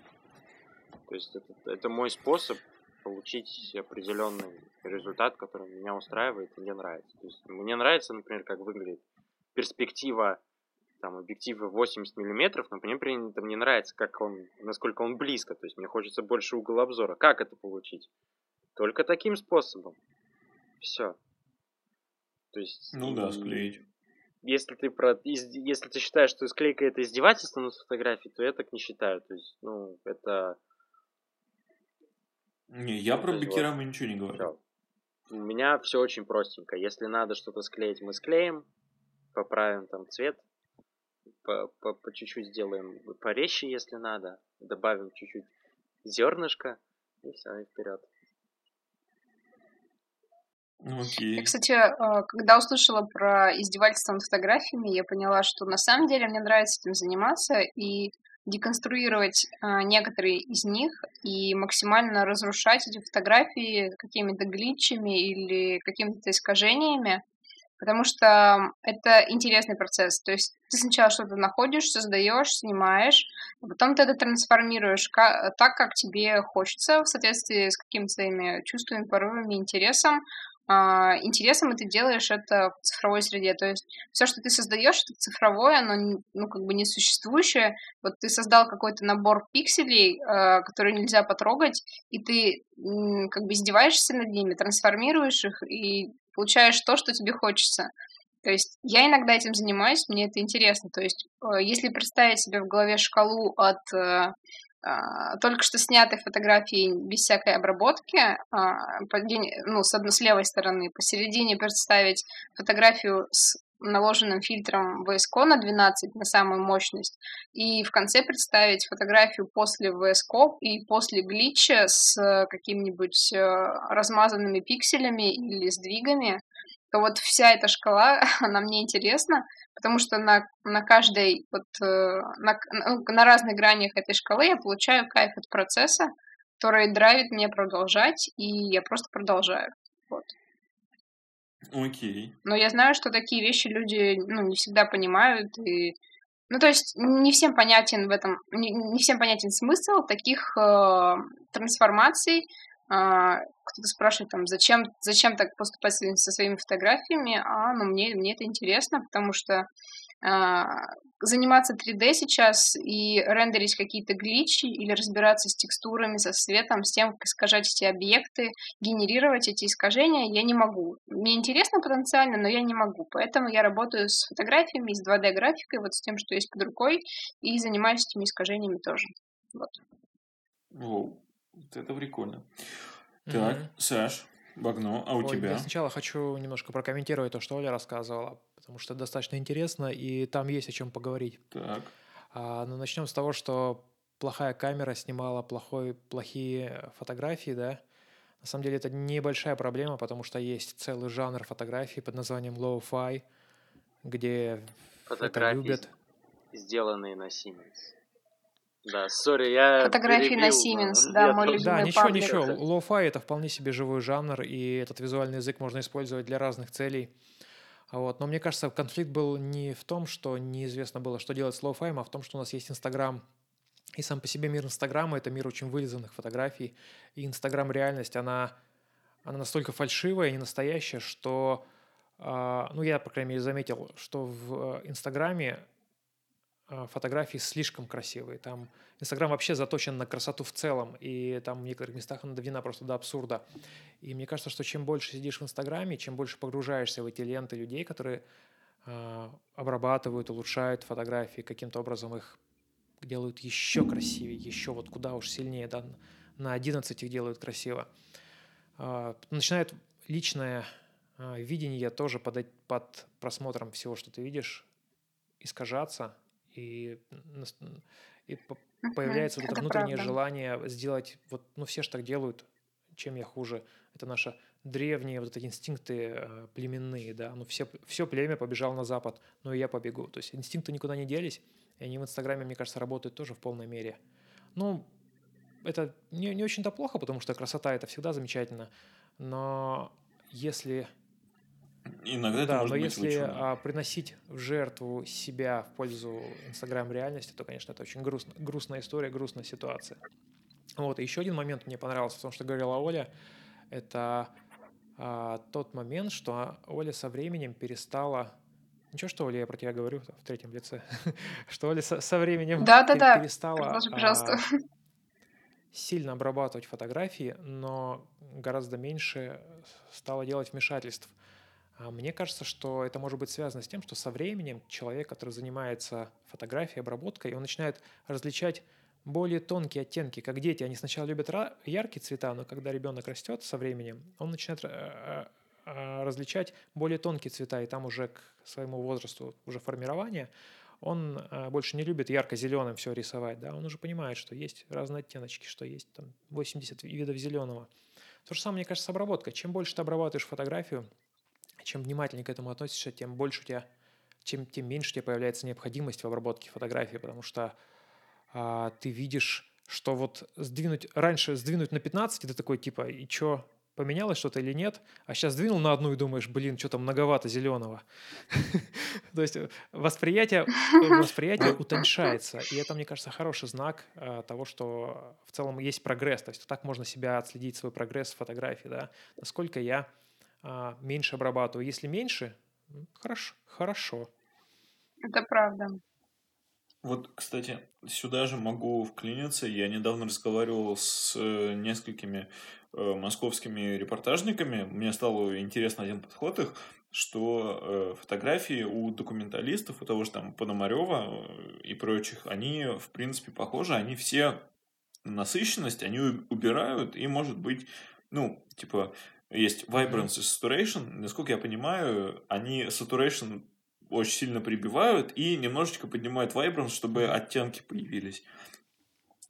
То есть это, это мой способ получить определенный результат, который меня устраивает и мне нравится. То есть мне нравится, например, как выглядит перспектива там объектива 80 миллиметров, но мне при этом не нравится, как он, насколько он близко. То есть мне хочется больше угол обзора. Как это получить? Только таким способом. Все. То есть. Ну да, склеить. Если ты про, если ты считаешь, что склейка это издевательство на фотографии, то я так не считаю. То есть, ну, это не, я про бекера мы ничего не говорим. У меня все очень простенько. Если надо что-то склеить, мы склеим, поправим там цвет, по, по, по чуть-чуть сделаем порезче, если надо, добавим чуть-чуть зернышко, и все, и вперед. Okay. Я, кстати, э, когда услышала про издевательство над фотографиями, я поняла, что на самом деле мне нравится этим заниматься, и деконструировать э, некоторые из них и максимально разрушать эти фотографии какими-то гличами или какими-то искажениями, потому что это интересный процесс. То есть ты сначала что-то находишь, создаешь, снимаешь, а потом ты это трансформируешь так, как тебе хочется, в соответствии с какими-то своими чувствами, порывами, интересом, а, интересом, и ты делаешь это в цифровой среде. То есть все, что ты создаешь, это цифровое, оно ну, как бы несуществующее. Вот ты создал какой-то набор пикселей, а, которые нельзя потрогать, и ты как бы издеваешься над ними, трансформируешь их и получаешь то, что тебе хочется. То есть я иногда этим занимаюсь, мне это интересно. То есть э, если представить себе в голове шкалу от э, а, только что снятой фотографии без всякой обработки, а, ну, с одной с левой стороны, посередине представить фотографию с наложенным фильтром VSCO на 12 на самую мощность, и в конце представить фотографию после VSCO и после глича с какими-нибудь э, размазанными пикселями или сдвигами, то вот вся эта шкала, она мне интересна, потому что на, на каждой, вот, э, на, на разных гранях этой шкалы я получаю кайф от процесса, который драйвит меня продолжать, и я просто продолжаю. Вот. Окей. Но я знаю, что такие вещи люди ну, не всегда понимают, и ну, то есть не всем понятен в этом, не, не всем понятен смысл таких э, трансформаций, кто-то спрашивает, там, зачем, зачем так поступать со своими фотографиями, а ну, мне, мне это интересно, потому что а, заниматься 3D сейчас и рендерить какие-то гличи или разбираться с текстурами, со светом, с тем, как искажать эти объекты, генерировать эти искажения, я не могу. Мне интересно потенциально, но я не могу. Поэтому я работаю с фотографиями, с 2D-графикой, вот с тем, что есть под рукой, и занимаюсь этими искажениями тоже. Вот. Воу. Вот это прикольно. Так, mm-hmm. Саш, Багно, а у Ой, тебя? Я сначала хочу немножко прокомментировать то, что Оля рассказывала, потому что это достаточно интересно, и там есть о чем поговорить. Так. А, ну, начнем с того, что плохая камера снимала плохой, плохие фотографии, да. На самом деле это небольшая проблема, потому что есть целый жанр фотографий под названием low-fi, где фотографии, любят. сделанные на Siemens. Да, sorry, я Фотографии перебил, на Siemens, да, мой любимый Да, ничего, паблик. ничего. Лоу-фай — это вполне себе живой жанр, и этот визуальный язык можно использовать для разных целей. Вот. Но мне кажется, конфликт был не в том, что неизвестно было, что делать с лоу-фаем, а в том, что у нас есть Инстаграм. И сам по себе мир Инстаграма — это мир очень вылизанных фотографий. И Инстаграм-реальность, она, она настолько фальшивая и не настоящая, что... Э, ну, я, по крайней мере, заметил, что в Инстаграме а, фотографии слишком красивые. Там Инстаграм вообще заточен на красоту в целом, и там в некоторых местах она доведена просто до абсурда. И мне кажется, что чем больше сидишь в Инстаграме, чем больше погружаешься в эти ленты людей, которые э, обрабатывают, улучшают фотографии, каким-то образом их делают еще красивее, еще вот куда уж сильнее, да, на 11 их делают красиво. Э, начинает личное э, видение тоже под, под просмотром всего, что ты видишь, искажаться, и, и появляется вот это, это внутреннее правда. желание сделать, вот, ну все же так делают, чем я хуже. Это наши древние вот эти инстинкты э, племенные, да, ну все, все племя побежало на запад, но и я побегу. То есть инстинкты никуда не делись, и они в Инстаграме, мне кажется, работают тоже в полной мере. Ну, это не, не очень-то плохо, потому что красота – это всегда замечательно, но если Иногда это да, может но быть если а, приносить в жертву себя в пользу Инстаграм реальности, то, конечно, это очень грустно, грустная история, грустная ситуация. Вот, и еще один момент мне понравился, потому что говорила Оля, это а, тот момент, что Оля со временем перестала Ничего, что, Оля, я про тебя говорю в третьем лице. что Оля со, со временем да, да, да. перестала пожалуйста. А, сильно обрабатывать фотографии, но гораздо меньше стала делать вмешательств. А мне кажется, что это может быть связано с тем, что со временем человек, который занимается фотографией, обработкой, он начинает различать более тонкие оттенки, как дети. Они сначала любят яркие цвета, но когда ребенок растет со временем, он начинает э, э, э, различать более тонкие цвета, и там уже к своему возрасту уже формирования он больше не любит ярко-зеленым все рисовать, да, он уже понимает, что есть разные оттеночки, что есть там 80 видов зеленого. То же самое, мне кажется, с обработкой. Чем больше ты обрабатываешь фотографию, чем внимательнее к этому относишься, тем больше у тебя, чем, тем меньше у тебя появляется необходимость в обработке фотографии, потому что а, ты видишь, что вот сдвинуть, раньше сдвинуть на 15, ты такой типа, и что, поменялось что-то или нет, а сейчас сдвинул на одну и думаешь, блин, что-то многовато зеленого. То есть восприятие, восприятие утоньшается, и это, мне кажется, хороший знак а, того, что в целом есть прогресс, то есть так можно себя отследить, свой прогресс в фотографии, да, насколько я меньше обрабатываю. Если меньше, хорошо. хорошо. Это правда. Вот, кстати, сюда же могу вклиниться. Я недавно разговаривал с э, несколькими э, московскими репортажниками. Мне стало интересно один подход их, что э, фотографии у документалистов, у того же там Пономарева и прочих, они, в принципе, похожи. Они все насыщенность, они убирают, и, может быть, ну, типа, есть vibrance и saturation. Насколько я понимаю, они saturation очень сильно прибивают и немножечко поднимают vibrance, чтобы оттенки появились.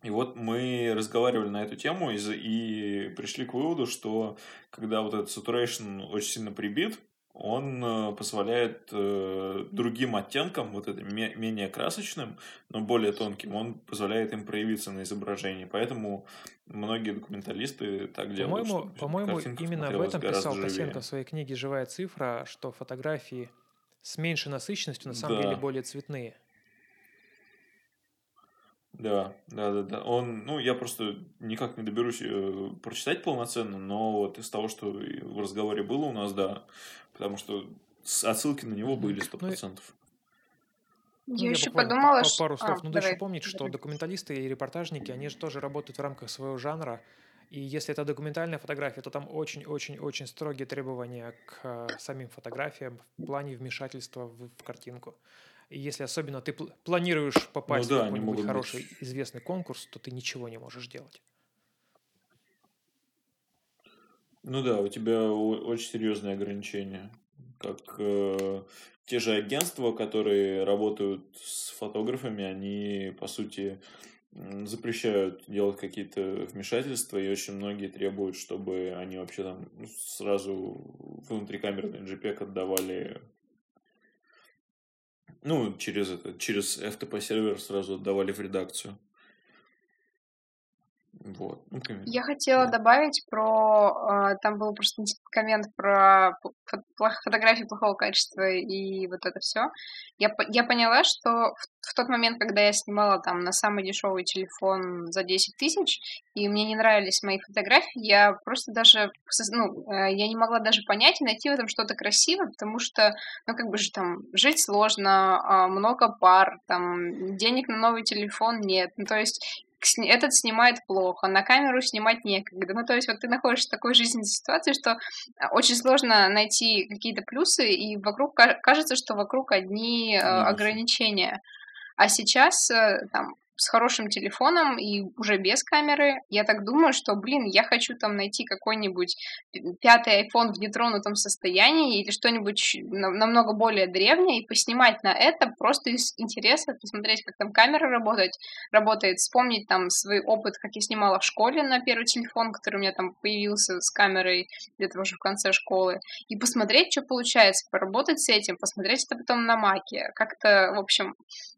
И вот мы разговаривали на эту тему и, и пришли к выводу, что когда вот этот saturation очень сильно прибит, он э, позволяет э, другим оттенкам, вот этим менее красочным, но более тонким, он позволяет им проявиться на изображении. Поэтому многие документалисты так делают. По-моему, по-моему именно об этом писал Косенко в своей книге «Живая цифра», что фотографии с меньшей насыщенностью на самом да. деле более цветные. Да, да, да, да. Он, ну, я просто никак не доберусь э, прочитать полноценно, но вот из того, что в разговоре было у нас, да, потому что отсылки на него были сто ну процентов. Ну, я, я еще подумала, что... Пару слов. А, ну, давай, еще помнить, давай. что документалисты и репортажники, они же тоже работают в рамках своего жанра. И если это документальная фотография, то там очень-очень-очень строгие требования к э, самим фотографиям в плане вмешательства в, в картинку. Если особенно ты пл- планируешь попасть ну, да, в какой-нибудь хороший быть... известный конкурс, то ты ничего не можешь делать. Ну да, у тебя очень серьезные ограничения. Как э, те же агентства, которые работают с фотографами, они, по сути, запрещают делать какие-то вмешательства, и очень многие требуют, чтобы они вообще там ну, сразу внутрикамерный JPEG отдавали ну, через это, через FTP сервер сразу отдавали в редакцию. Вот. Ну, Я хотела да. добавить про... Э, там был просто коммент про фотографии плохого качества и вот это все. Я, я поняла, что в, в тот момент, когда я снимала там на самый дешевый телефон за 10 тысяч, и мне не нравились мои фотографии, я просто даже... Ну, э, я не могла даже понять и найти в этом что-то красивое, потому что, ну, как бы же там жить сложно, а, много пар, там денег на новый телефон нет. Ну, то есть этот снимает плохо, на камеру снимать некогда. Ну, то есть вот ты находишься в такой жизненной ситуации, что а, очень сложно найти какие-то плюсы, и вокруг кажется, что вокруг одни э, ограничения. А сейчас э, там с хорошим телефоном и уже без камеры, я так думаю, что, блин, я хочу там найти какой-нибудь пятый iPhone в нетронутом состоянии или что-нибудь намного более древнее и поснимать на это просто из интереса, посмотреть, как там камера работает, работает, вспомнить там свой опыт, как я снимала в школе на первый телефон, который у меня там появился с камерой где-то уже в конце школы, и посмотреть, что получается, поработать с этим, посмотреть это потом на маке, как-то, в общем,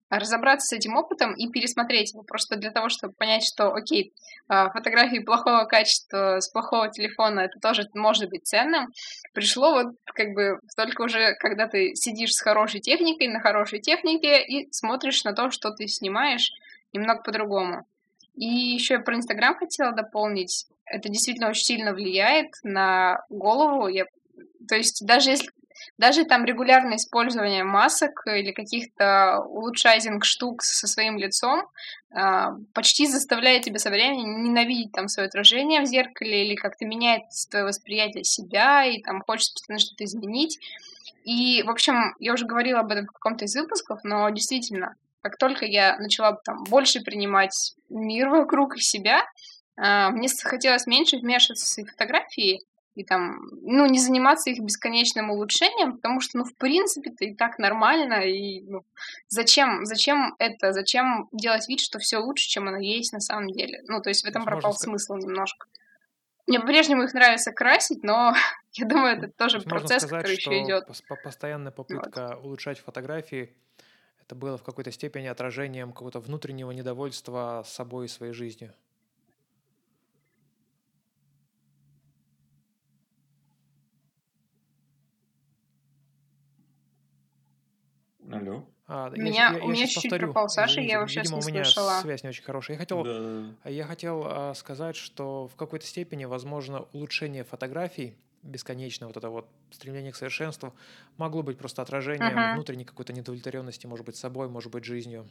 разобраться с этим опытом и пересмотреть его просто для того, чтобы понять, что, окей, а, фотографии плохого качества с плохого телефона, это тоже может быть ценным, пришло вот как бы только уже, когда ты сидишь с хорошей техникой, на хорошей технике и смотришь на то, что ты снимаешь, немного по-другому. И еще я про Инстаграм хотела дополнить. Это действительно очень сильно влияет на голову. Я то есть даже если даже там регулярное использование масок или каких-то улучшайзинг штук со своим лицом э, почти заставляет тебя со временем ненавидеть там свое отражение в зеркале или как-то меняет твое восприятие себя и там хочется постоянно что-то изменить. И, в общем, я уже говорила об этом в каком-то из выпусков, но действительно, как только я начала там больше принимать мир вокруг себя, э, мне захотелось меньше вмешиваться в свои фотографии, и там, ну, не заниматься их бесконечным улучшением, потому что, ну, в принципе, это и так нормально, и ну, зачем, зачем это, зачем делать вид, что все лучше, чем оно есть на самом деле. Ну, то есть в этом то пропал смысл сказать... немножко. Мне по-прежнему их нравится красить, но я думаю, это тоже то процесс, сказать, который еще идет. Постоянная попытка вот. улучшать фотографии это было в какой-то степени отражением какого-то внутреннего недовольства собой и своей жизнью. Алло. А, меня, я, я, у меня чуть-чуть повторю. пропал Саша, я вообще Видимо, не у меня слышала. связь не очень хорошая. Я хотел, да. я хотел а, сказать, что в какой-то степени, возможно, улучшение фотографий бесконечное вот это вот стремление к совершенству могло быть просто отражением uh-huh. внутренней какой-то недовлетворенности, может быть, собой, может быть, жизнью.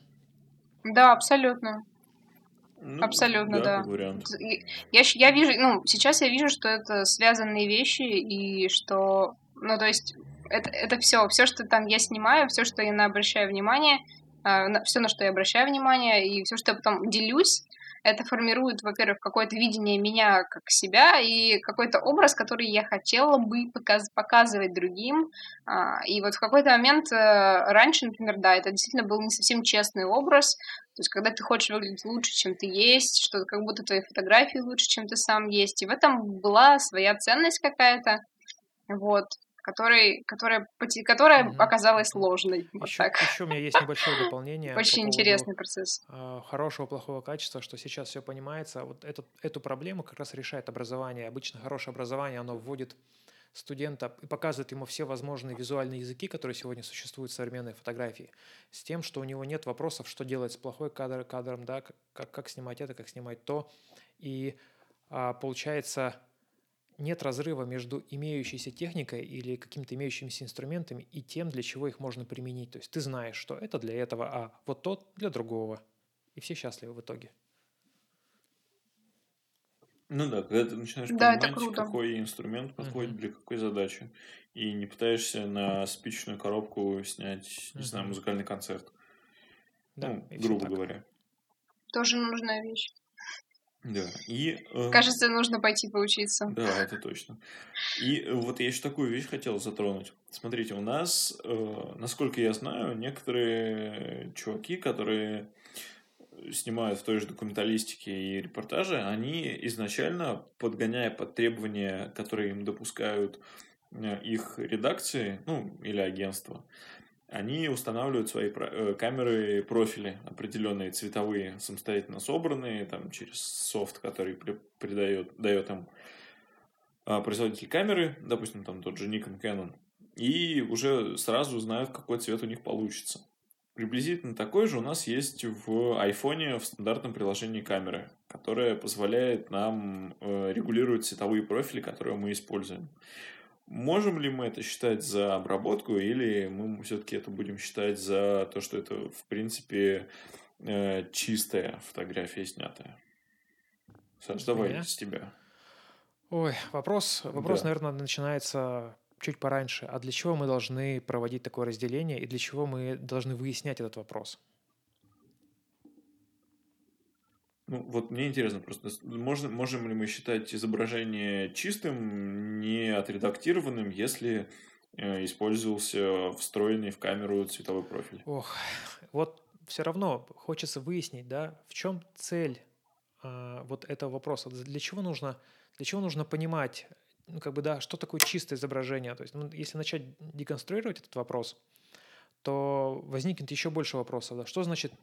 Да, абсолютно. Ну, абсолютно, да. да. Я, я вижу, ну, сейчас я вижу, что это связанные вещи, и что, ну, то есть, это, это все, все, что там я снимаю, все, что я на обращаю внимание, э, все, на что я обращаю внимание, и все, что я потом делюсь, это формирует, во-первых, какое-то видение меня как себя и какой-то образ, который я хотела бы показ показывать другим. А, и вот в какой-то момент э, раньше, например, да, это действительно был не совсем честный образ, то есть, когда ты хочешь выглядеть лучше, чем ты есть, что как будто твои фотографии лучше, чем ты сам есть. И в этом была своя ценность какая-то. Вот который, которая, которая mm-hmm. оказалась ложной. Вот еще, так. еще у меня есть небольшое дополнение. Очень интересный процесс. А, хорошего, плохого качества, что сейчас все понимается. Вот этот, эту проблему как раз решает образование. Обычно хорошее образование, оно вводит студента и показывает ему все возможные визуальные языки, которые сегодня существуют в современной фотографии, с тем, что у него нет вопросов, что делать с плохой кадр, кадром, да, как, как снимать это, как снимать то. И а, получается, нет разрыва между имеющейся техникой или какими-то имеющимися инструментами и тем, для чего их можно применить. То есть ты знаешь, что это для этого, а вот тот для другого. И все счастливы в итоге. Ну да, когда ты начинаешь да, понимать, какой инструмент подходит uh-huh. для какой задачи, и не пытаешься на спичную коробку снять, не uh-huh. знаю, музыкальный концерт. Да, ну, грубо говоря. Тоже нужная вещь. Да. И, э, Кажется, нужно пойти поучиться. Да, это точно. И э, вот я еще такую вещь хотел затронуть. Смотрите, у нас, э, насколько я знаю, некоторые чуваки, которые снимают в той же документалистике и репортаже, они изначально, подгоняя под требования, которые им допускают э, их редакции, ну, или агентство, они устанавливают свои э, камеры профили определенные цветовые, самостоятельно собранные, там, через софт, который придает, дает им а, производитель камеры, допустим, там тот же Nikon Canon, и уже сразу знают, какой цвет у них получится. Приблизительно такой же у нас есть в айфоне в стандартном приложении камеры, которое позволяет нам э, регулировать цветовые профили, которые мы используем. Можем ли мы это считать за обработку, или мы все-таки это будем считать за то, что это, в принципе, э, чистая фотография снятая? Саш, давай Меня? с тебя. Ой, вопрос, вопрос, да. наверное, начинается чуть пораньше. А для чего мы должны проводить такое разделение и для чего мы должны выяснять этот вопрос? Ну, вот мне интересно просто, можно, можем ли мы считать изображение чистым, не отредактированным, если э, использовался встроенный в камеру цветовой профиль? Ох, вот все равно хочется выяснить, да, в чем цель э, вот этого вопроса. Для чего нужно, для чего нужно понимать, ну, как бы, да, что такое чистое изображение? То есть, ну, если начать деконструировать этот вопрос, то возникнет еще больше вопросов. Да? Что значит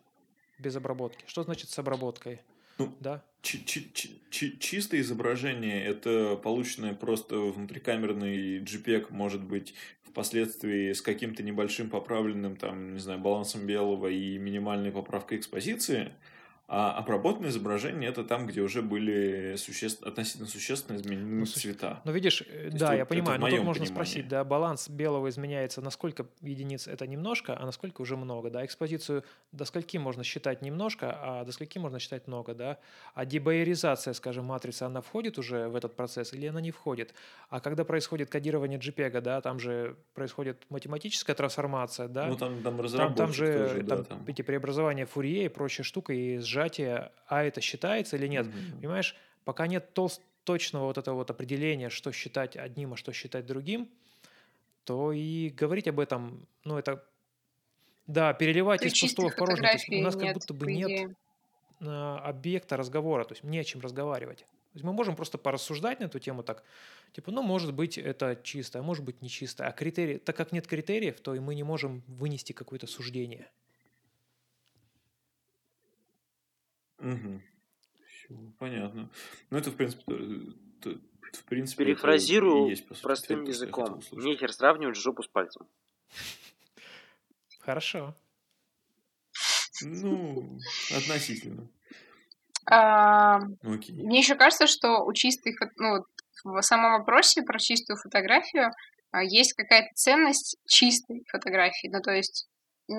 без обработки? Что значит с обработкой? Ну, да. чистое изображение – это полученное просто внутрикамерный JPEG, может быть, впоследствии с каким-то небольшим поправленным, там, не знаю, балансом белого и минимальной поправкой экспозиции – а обработанное изображение это там, где уже были существ... относительно существенно изменены ну, цвета. Ну, видишь, э, да, вот я понимаю, но тут можно понимании. спросить, да, баланс белого изменяется, насколько единиц это немножко, а насколько уже много, да, экспозицию до скольки можно считать немножко, а до скольки можно считать много, да, а дебайеризация, скажем, матрицы, она входит уже в этот процесс или она не входит, а когда происходит кодирование JPEG, да, там же происходит математическая трансформация, да, ну, там, там, там, там же тоже, там, да, там эти преобразования Фурье и прочая штука, и сжатие сжатие, а это считается или нет. Mm-hmm. Понимаешь, пока нет толст, точного вот этого вот определения, что считать одним, а что считать другим, то и говорить об этом, ну, это, да, переливать из пустого в порожнее. У нас как будто бы нет а, объекта разговора, то есть не о чем разговаривать. То есть мы можем просто порассуждать на эту тему так, типа, ну, может быть, это чисто, а может быть, не чисто. А критерии, так как нет критериев, то и мы не можем вынести какое-то суждение. Угу. Всё, понятно. Ну, это, в принципе, то, в принципе, Перефразирую есть, по простым языком. Нехер сравнивать жопу с пальцем. Хорошо. Ну, относительно. А, Окей. Мне еще кажется, что у чистой ну, в самом вопросе про чистую фотографию а, есть какая-то ценность чистой фотографии. Ну, то есть э,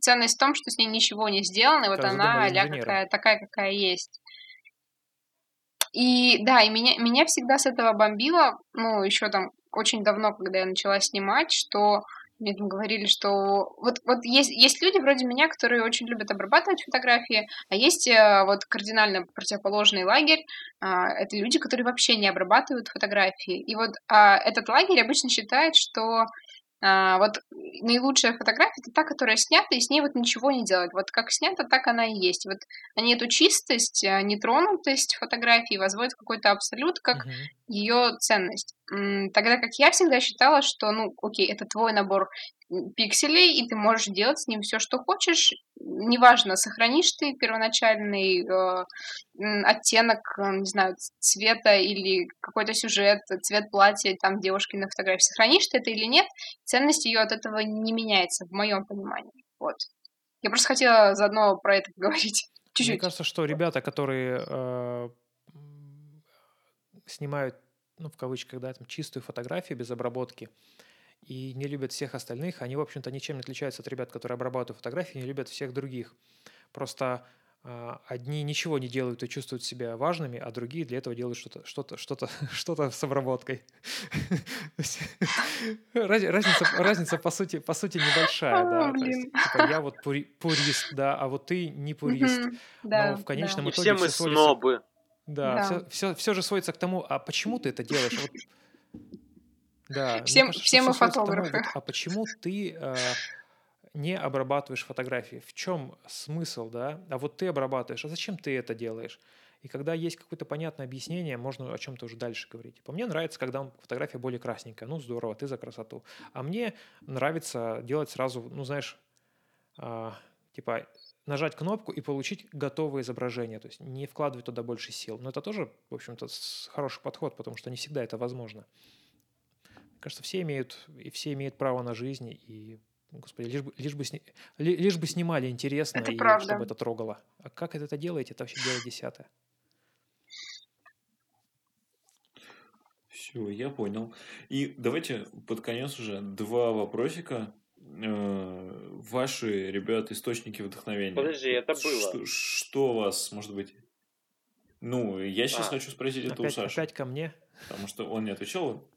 ценность в том, что с ней ничего не сделано, и вот она а какая, такая, какая есть. И да, и меня, меня всегда с этого бомбило, ну, еще там очень давно, когда я начала снимать, что мне там говорили, что вот, вот есть, есть люди вроде меня, которые очень любят обрабатывать фотографии, а есть э, вот кардинально противоположный лагерь. А, это люди, которые вообще не обрабатывают фотографии. И вот а, этот лагерь обычно считает, что а, вот наилучшая фотография это та, которая снята, и с ней вот ничего не делать. Вот как снята, так она и есть. Вот они эту чистость, а, нетронутость фотографии возводят в какой-то абсолют, как uh-huh. ее ценность. Тогда как я всегда считала, что, ну, окей, это твой набор пикселей, и ты можешь делать с ним все, что хочешь. Неважно, сохранишь ты первоначальный э, оттенок, э, не знаю, цвета или какой-то сюжет, цвет платья там девушки на фотографии, сохранишь ты это или нет, ценность ее от этого не меняется, в моем понимании. Вот. Я просто хотела заодно про это поговорить. Чуть-чуть. Мне кажется, что ребята, которые э, снимают, ну, в кавычках, да, там, чистую фотографию без обработки, и не любят всех остальных. Они, в общем-то, ничем не отличаются от ребят, которые обрабатывают фотографии, не любят всех других. Просто э, одни ничего не делают и чувствуют себя важными, а другие для этого делают что-то, что-то, что-то, что-то с обработкой. Разница, разница по сути, по сути небольшая, да. Типа я вот пурист, да, а вот ты не пурист. Но в конечном итоге все мы снобы. Да, Все, все, все же сводится к тому, а почему ты это делаешь? Да, всем, кажется, все мы фотографы. Вот, а почему ты э, не обрабатываешь фотографии? В чем смысл, да? А вот ты обрабатываешь, а зачем ты это делаешь? И когда есть какое-то понятное объяснение, можно о чем-то уже дальше говорить. По мне нравится, когда фотография более красненькая. Ну, здорово, ты за красоту. А мне нравится делать сразу, ну, знаешь, э, типа нажать кнопку и получить готовое изображение, то есть не вкладывать туда больше сил. Но это тоже, в общем-то, хороший подход, потому что не всегда это возможно кажется, все имеют, и все имеют право на жизнь, и, господи, лишь бы, лишь бы, сни, лишь бы снимали интересно, это и правда. чтобы это трогало. А как это делаете, это вообще дело десятое. Все, я понял. И давайте под конец уже два вопросика. Э, ваши, ребят, источники вдохновения. Подожди, это было. Что, что у вас, может быть... Ну, я сейчас а. хочу спросить это опять, у Саши. Опять ко мне? Потому что он не отвечал.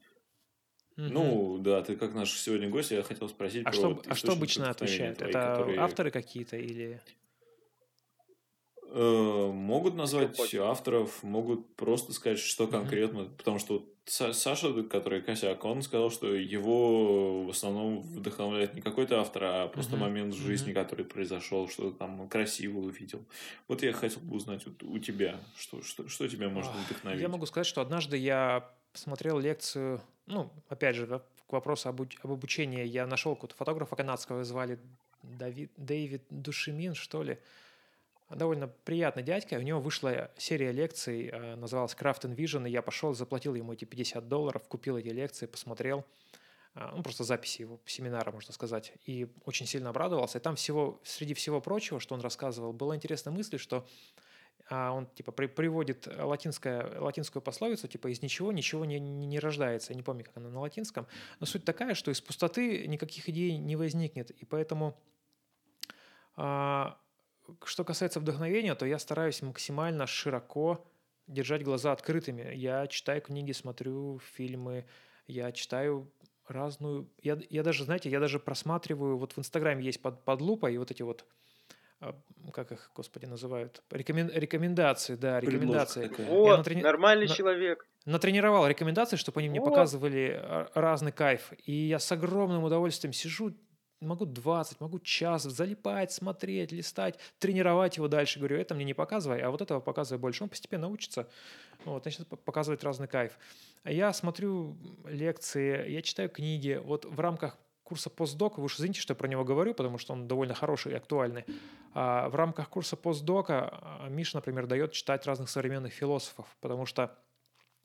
Угу. Ну, да, ты как наш сегодня гость, я хотел спросить а про что, вот А что обычно отвечают? Твои, Это которые... авторы какие-то или... Э, могут назвать авторов, могут просто сказать, что конкретно, mm-hmm. потому что вот Саша, который косяк, он сказал, что его в основном вдохновляет не какой-то автор, а просто mm-hmm. момент в жизни, mm-hmm. который произошел, что там красиво увидел. Вот я хотел бы узнать вот у тебя, что, что, что тебя может вдохновить. Я могу сказать, что однажды я посмотрел лекцию ну, опять же, к вопросу об, об обучении, я нашел какого-то фотографа канадского, звали Давид, Дэвид Душимин, что ли. Довольно приятный дядька. У него вышла серия лекций, э, называлась Craft and Vision, и я пошел, заплатил ему эти 50 долларов, купил эти лекции, посмотрел. Э, ну, просто записи его семинара, можно сказать. И очень сильно обрадовался. И там всего, среди всего прочего, что он рассказывал, была интересная мысль, что он типа при, приводит латинское, латинскую пословицу, типа из ничего ничего не, не, не рождается. Я не помню, как она на латинском. Но суть такая, что из пустоты никаких идей не возникнет. И поэтому, а, что касается вдохновения, то я стараюсь максимально широко держать глаза открытыми. Я читаю книги, смотрю фильмы, я читаю разную... Я, я даже, знаете, я даже просматриваю, вот в Инстаграме есть под, под лупой вот эти вот а, как их, господи, называют? Рекомен... Рекомендации, да, рекомендации. Вот, натрени... нормальный на... человек. Натренировал рекомендации, чтобы они мне показывали а, разный кайф. И я с огромным удовольствием сижу, могу 20, могу час залипать, смотреть, листать, тренировать его дальше. Говорю, это мне не показывай, а вот этого показывай больше. Он постепенно учится, вот, начнет показывать разный кайф. Я смотрю лекции, я читаю книги. Вот в рамках курса постдока, вы уж извините, что я про него говорю, потому что он довольно хороший и актуальный. А в рамках курса постдока а, Миша, например, дает читать разных современных философов, потому что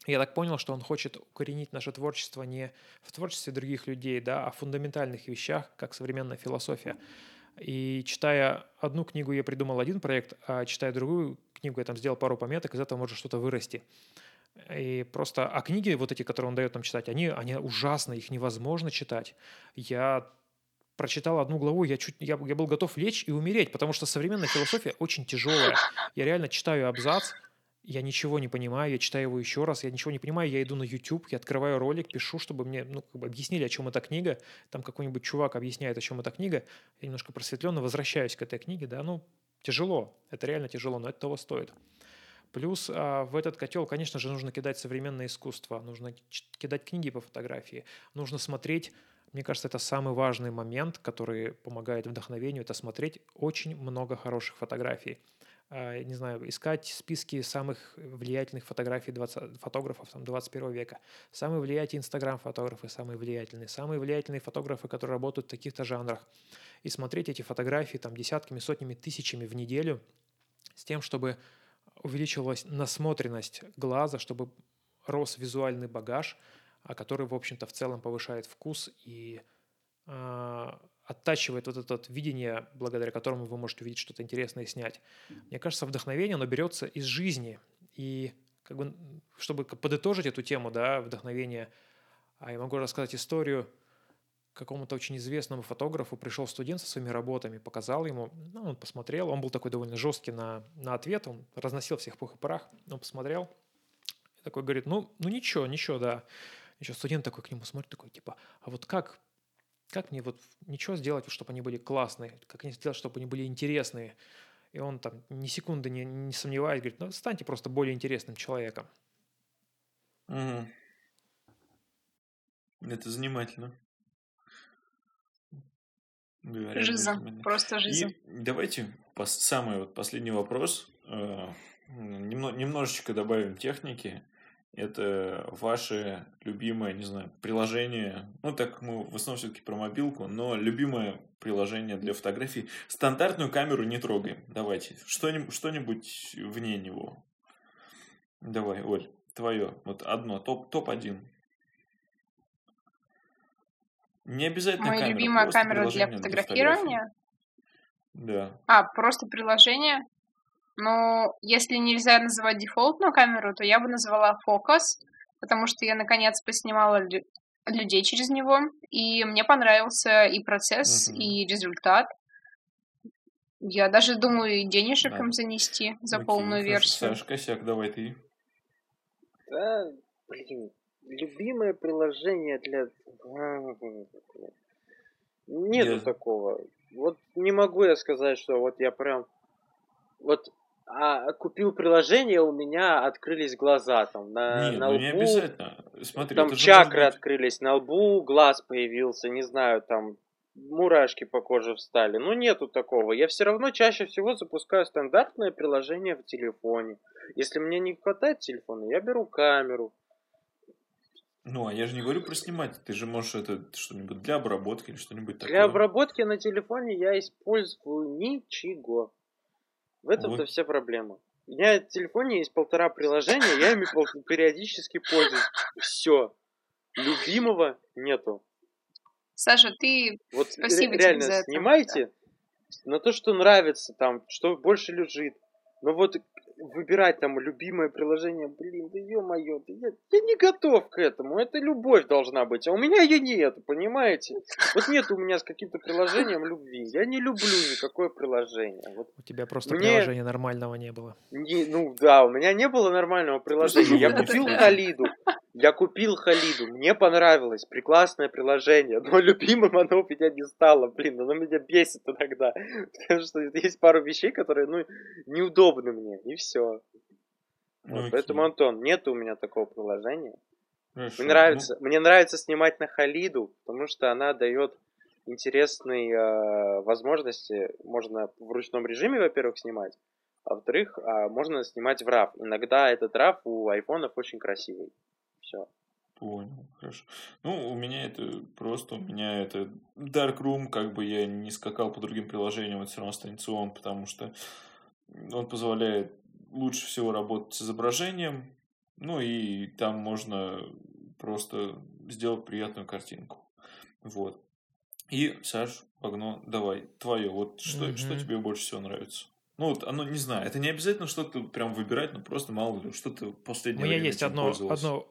я так понял, что он хочет укоренить наше творчество не в творчестве других людей, да, а в фундаментальных вещах, как современная философия. И читая одну книгу, я придумал один проект, а читая другую книгу, я там сделал пару пометок, из этого может что-то вырасти. И просто, а книги вот эти, которые он дает нам читать, они, они ужасны, их невозможно читать. Я прочитал одну главу, я, чуть, я, я был готов лечь и умереть, потому что современная философия очень тяжелая. Я реально читаю абзац, я ничего не понимаю, я читаю его еще раз, я ничего не понимаю, я иду на YouTube, я открываю ролик, пишу, чтобы мне ну, как бы объяснили, о чем эта книга, там какой-нибудь чувак объясняет, о чем эта книга, я немножко просветленно возвращаюсь к этой книге, да, ну, тяжело, это реально тяжело, но это того стоит. Плюс а, в этот котел, конечно же, нужно кидать современное искусство, нужно кидать книги по фотографии, нужно смотреть мне кажется, это самый важный момент, который помогает вдохновению, это смотреть очень много хороших фотографий. А, не знаю, искать списки самых влиятельных фотографий 20, фотографов там, 21 века, самые влиятельные инстаграм-фотографы, самые влиятельные, самые влиятельные фотографы, которые работают в таких-то жанрах, и смотреть эти фотографии там, десятками, сотнями, тысячами в неделю с тем, чтобы увеличилась насмотренность глаза, чтобы рос визуальный багаж, а который, в общем-то, в целом повышает вкус и э, оттачивает вот это вот видение, благодаря которому вы можете увидеть что-то интересное и снять. Мне кажется, вдохновение, оно берется из жизни. И как бы, чтобы подытожить эту тему, да, вдохновение, а я могу рассказать историю какому-то очень известному фотографу пришел студент со своими работами, показал ему, ну, он посмотрел, он был такой довольно жесткий на, на ответ, он разносил всех пух и прах, он посмотрел, и такой говорит, ну, ну ничего, ничего, да. Еще студент такой к нему смотрит, такой, типа, а вот как, как мне вот ничего сделать, чтобы они были классные, как мне сделать, чтобы они были интересные? И он там ни секунды не, не сомневаясь, говорит, ну, станьте просто более интересным человеком. Угу. Это занимательно. Жиза, просто жиза. И давайте самый вот последний вопрос. Э, немножечко добавим техники это ваше любимое, не знаю, приложение. Ну, так мы в основном все-таки про мобилку, но любимое приложение для фотографий. Стандартную камеру не трогаем. Давайте. Что-нибудь, что-нибудь вне него. Давай, Оль, твое. Вот одно, топ, топ-1. Не обязательно Моя камера, любимая камера для фотографирования? Для да. А, просто приложение? Но если нельзя называть дефолтную камеру, то я бы назвала фокус, потому что я наконец поснимала лю- людей через него, и мне понравился и процесс, угу. и результат. Я даже думаю денежек да. им занести за Окей, полную версию. Саш, косяк, давай ты. Да, блин, любимое приложение для... Нету я... такого. Вот не могу я сказать, что вот я прям... Вот а, купил приложение, у меня открылись глаза там на, Нет, на ну лбу. не обязательно. Смотри, там чакры быть... открылись на лбу, глаз появился, не знаю, там мурашки по коже встали. Ну, нету такого. Я все равно чаще всего запускаю стандартное приложение в телефоне. Если мне не хватает телефона, я беру камеру. Ну, а я же не говорю про снимать. Ты же можешь это что-нибудь для обработки или что-нибудь такое. Для обработки на телефоне я использую ничего. В этом-то вся проблема. У меня в телефоне есть полтора приложения, я ими периодически пользуюсь. Все. Любимого нету. Саша, ты вот спасибо реально тебе за снимайте это. на то, что нравится, там, что больше лежит. Но вот выбирать там любимое приложение, блин, да ё-моё, да я, я не готов к этому, это любовь должна быть, а у меня ее нет, понимаете? Вот нет у меня с каким-то приложением любви, я не люблю никакое приложение. Вот у тебя просто мне... приложения нормального не было. Не, ну да, у меня не было нормального приложения, я купил Халиду, я купил Халиду, мне понравилось, прекрасное приложение, но любимым оно у меня не стало, блин, оно меня бесит иногда, потому что есть пару вещей, которые, ну, неудобны мне, и все. Вот, поэтому, Антон, нет у меня такого приложения. Хорошо. Мне нравится, ну... мне нравится снимать на Халиду, потому что она дает интересные э, возможности. Можно в ручном режиме, во-первых, снимать, а во-вторых, э, можно снимать в RAW. Иногда этот RAW у айфонов очень красивый. Все. Понял, хорошо. Ну, у меня это просто, у меня это Darkroom, как бы я не скакал по другим приложениям, это все равно останется он, потому что он позволяет лучше всего работать с изображением, ну и там можно просто сделать приятную картинку. Вот. И, Саш, Погно, давай, твое, вот что, mm-hmm. что тебе больше всего нравится? Ну, вот оно, не знаю, это не обязательно что-то прям выбирать, но просто мало ли, что-то последнее У меня есть одно, одно,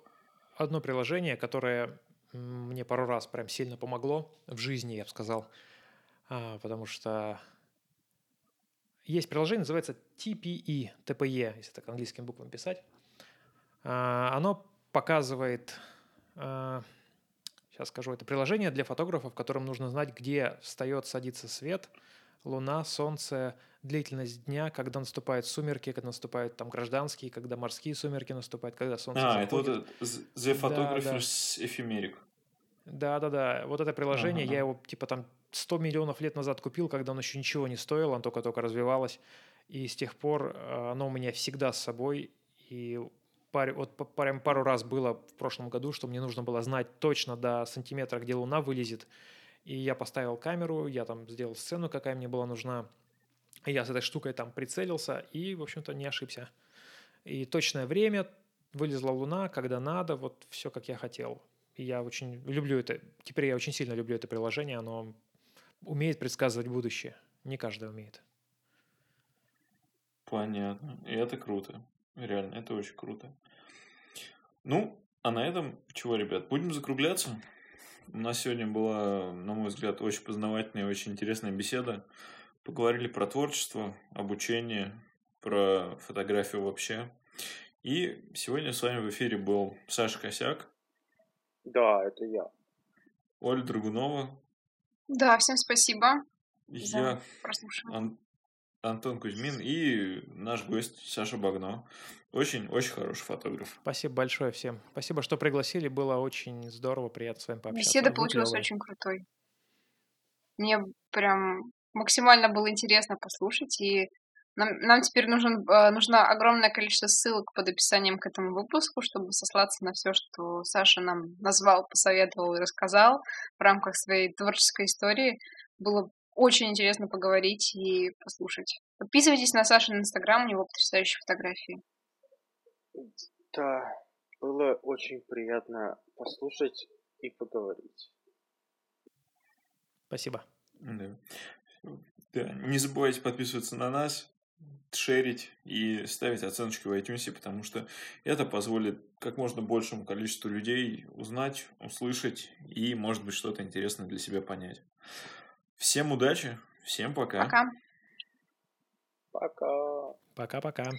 одно приложение, которое мне пару раз прям сильно помогло в жизни, я бы сказал, а, потому что есть приложение, называется TPE, TPE, если так английским буквами писать. А, оно показывает, а, сейчас скажу, это приложение для фотографов, которым нужно знать, где встает, садится свет, луна, солнце, длительность дня, когда наступают сумерки, когда наступают там гражданские, когда морские сумерки наступают, когда солнце А, заходит. это вот The Photographer's да, да. Ephemerik. Да-да-да, вот это приложение, ага. я его типа там 100 миллионов лет назад купил, когда он еще ничего не стоил, он только-только развивалось, и с тех пор э, оно у меня всегда с собой, и пар, вот прям пару раз было в прошлом году, что мне нужно было знать точно до сантиметра, где Луна вылезет, и я поставил камеру, я там сделал сцену, какая мне была нужна, я с этой штукой там прицелился и, в общем-то, не ошибся. И точное время, вылезла Луна, когда надо, вот все, как я хотел. И я очень люблю это, теперь я очень сильно люблю это приложение, оно умеет предсказывать будущее. Не каждый умеет. Понятно. И это круто. Реально, это очень круто. Ну, а на этом чего, ребят, будем закругляться? У нас сегодня была, на мой взгляд, очень познавательная и очень интересная беседа. Поговорили про творчество, обучение, про фотографию вообще. И сегодня с вами в эфире был Саша Косяк. Да, это я. Оля Драгунова. Да, всем спасибо. Я Ан- Антон Кузьмин и наш гость Саша Багно. Очень-очень хороший фотограф. Спасибо большое всем. Спасибо, что пригласили. Было очень здорово, приятно с вами пообщаться. Беседа получилась очень крутой. Мне прям максимально было интересно послушать, и нам, нам теперь нужен, э, нужно огромное количество ссылок под описанием к этому выпуску, чтобы сослаться на все, что Саша нам назвал, посоветовал и рассказал в рамках своей творческой истории. Было очень интересно поговорить и послушать. Подписывайтесь на Сашу на Инстаграм, у него потрясающие фотографии. Да, было очень приятно послушать и поговорить. Спасибо. Да. Да. Не забывайте подписываться на нас, шерить и ставить оценочки в iTunes, потому что это позволит как можно большему количеству людей узнать, услышать и, может быть, что-то интересное для себя понять. Всем удачи, всем пока. Пока. Пока. Пока-пока.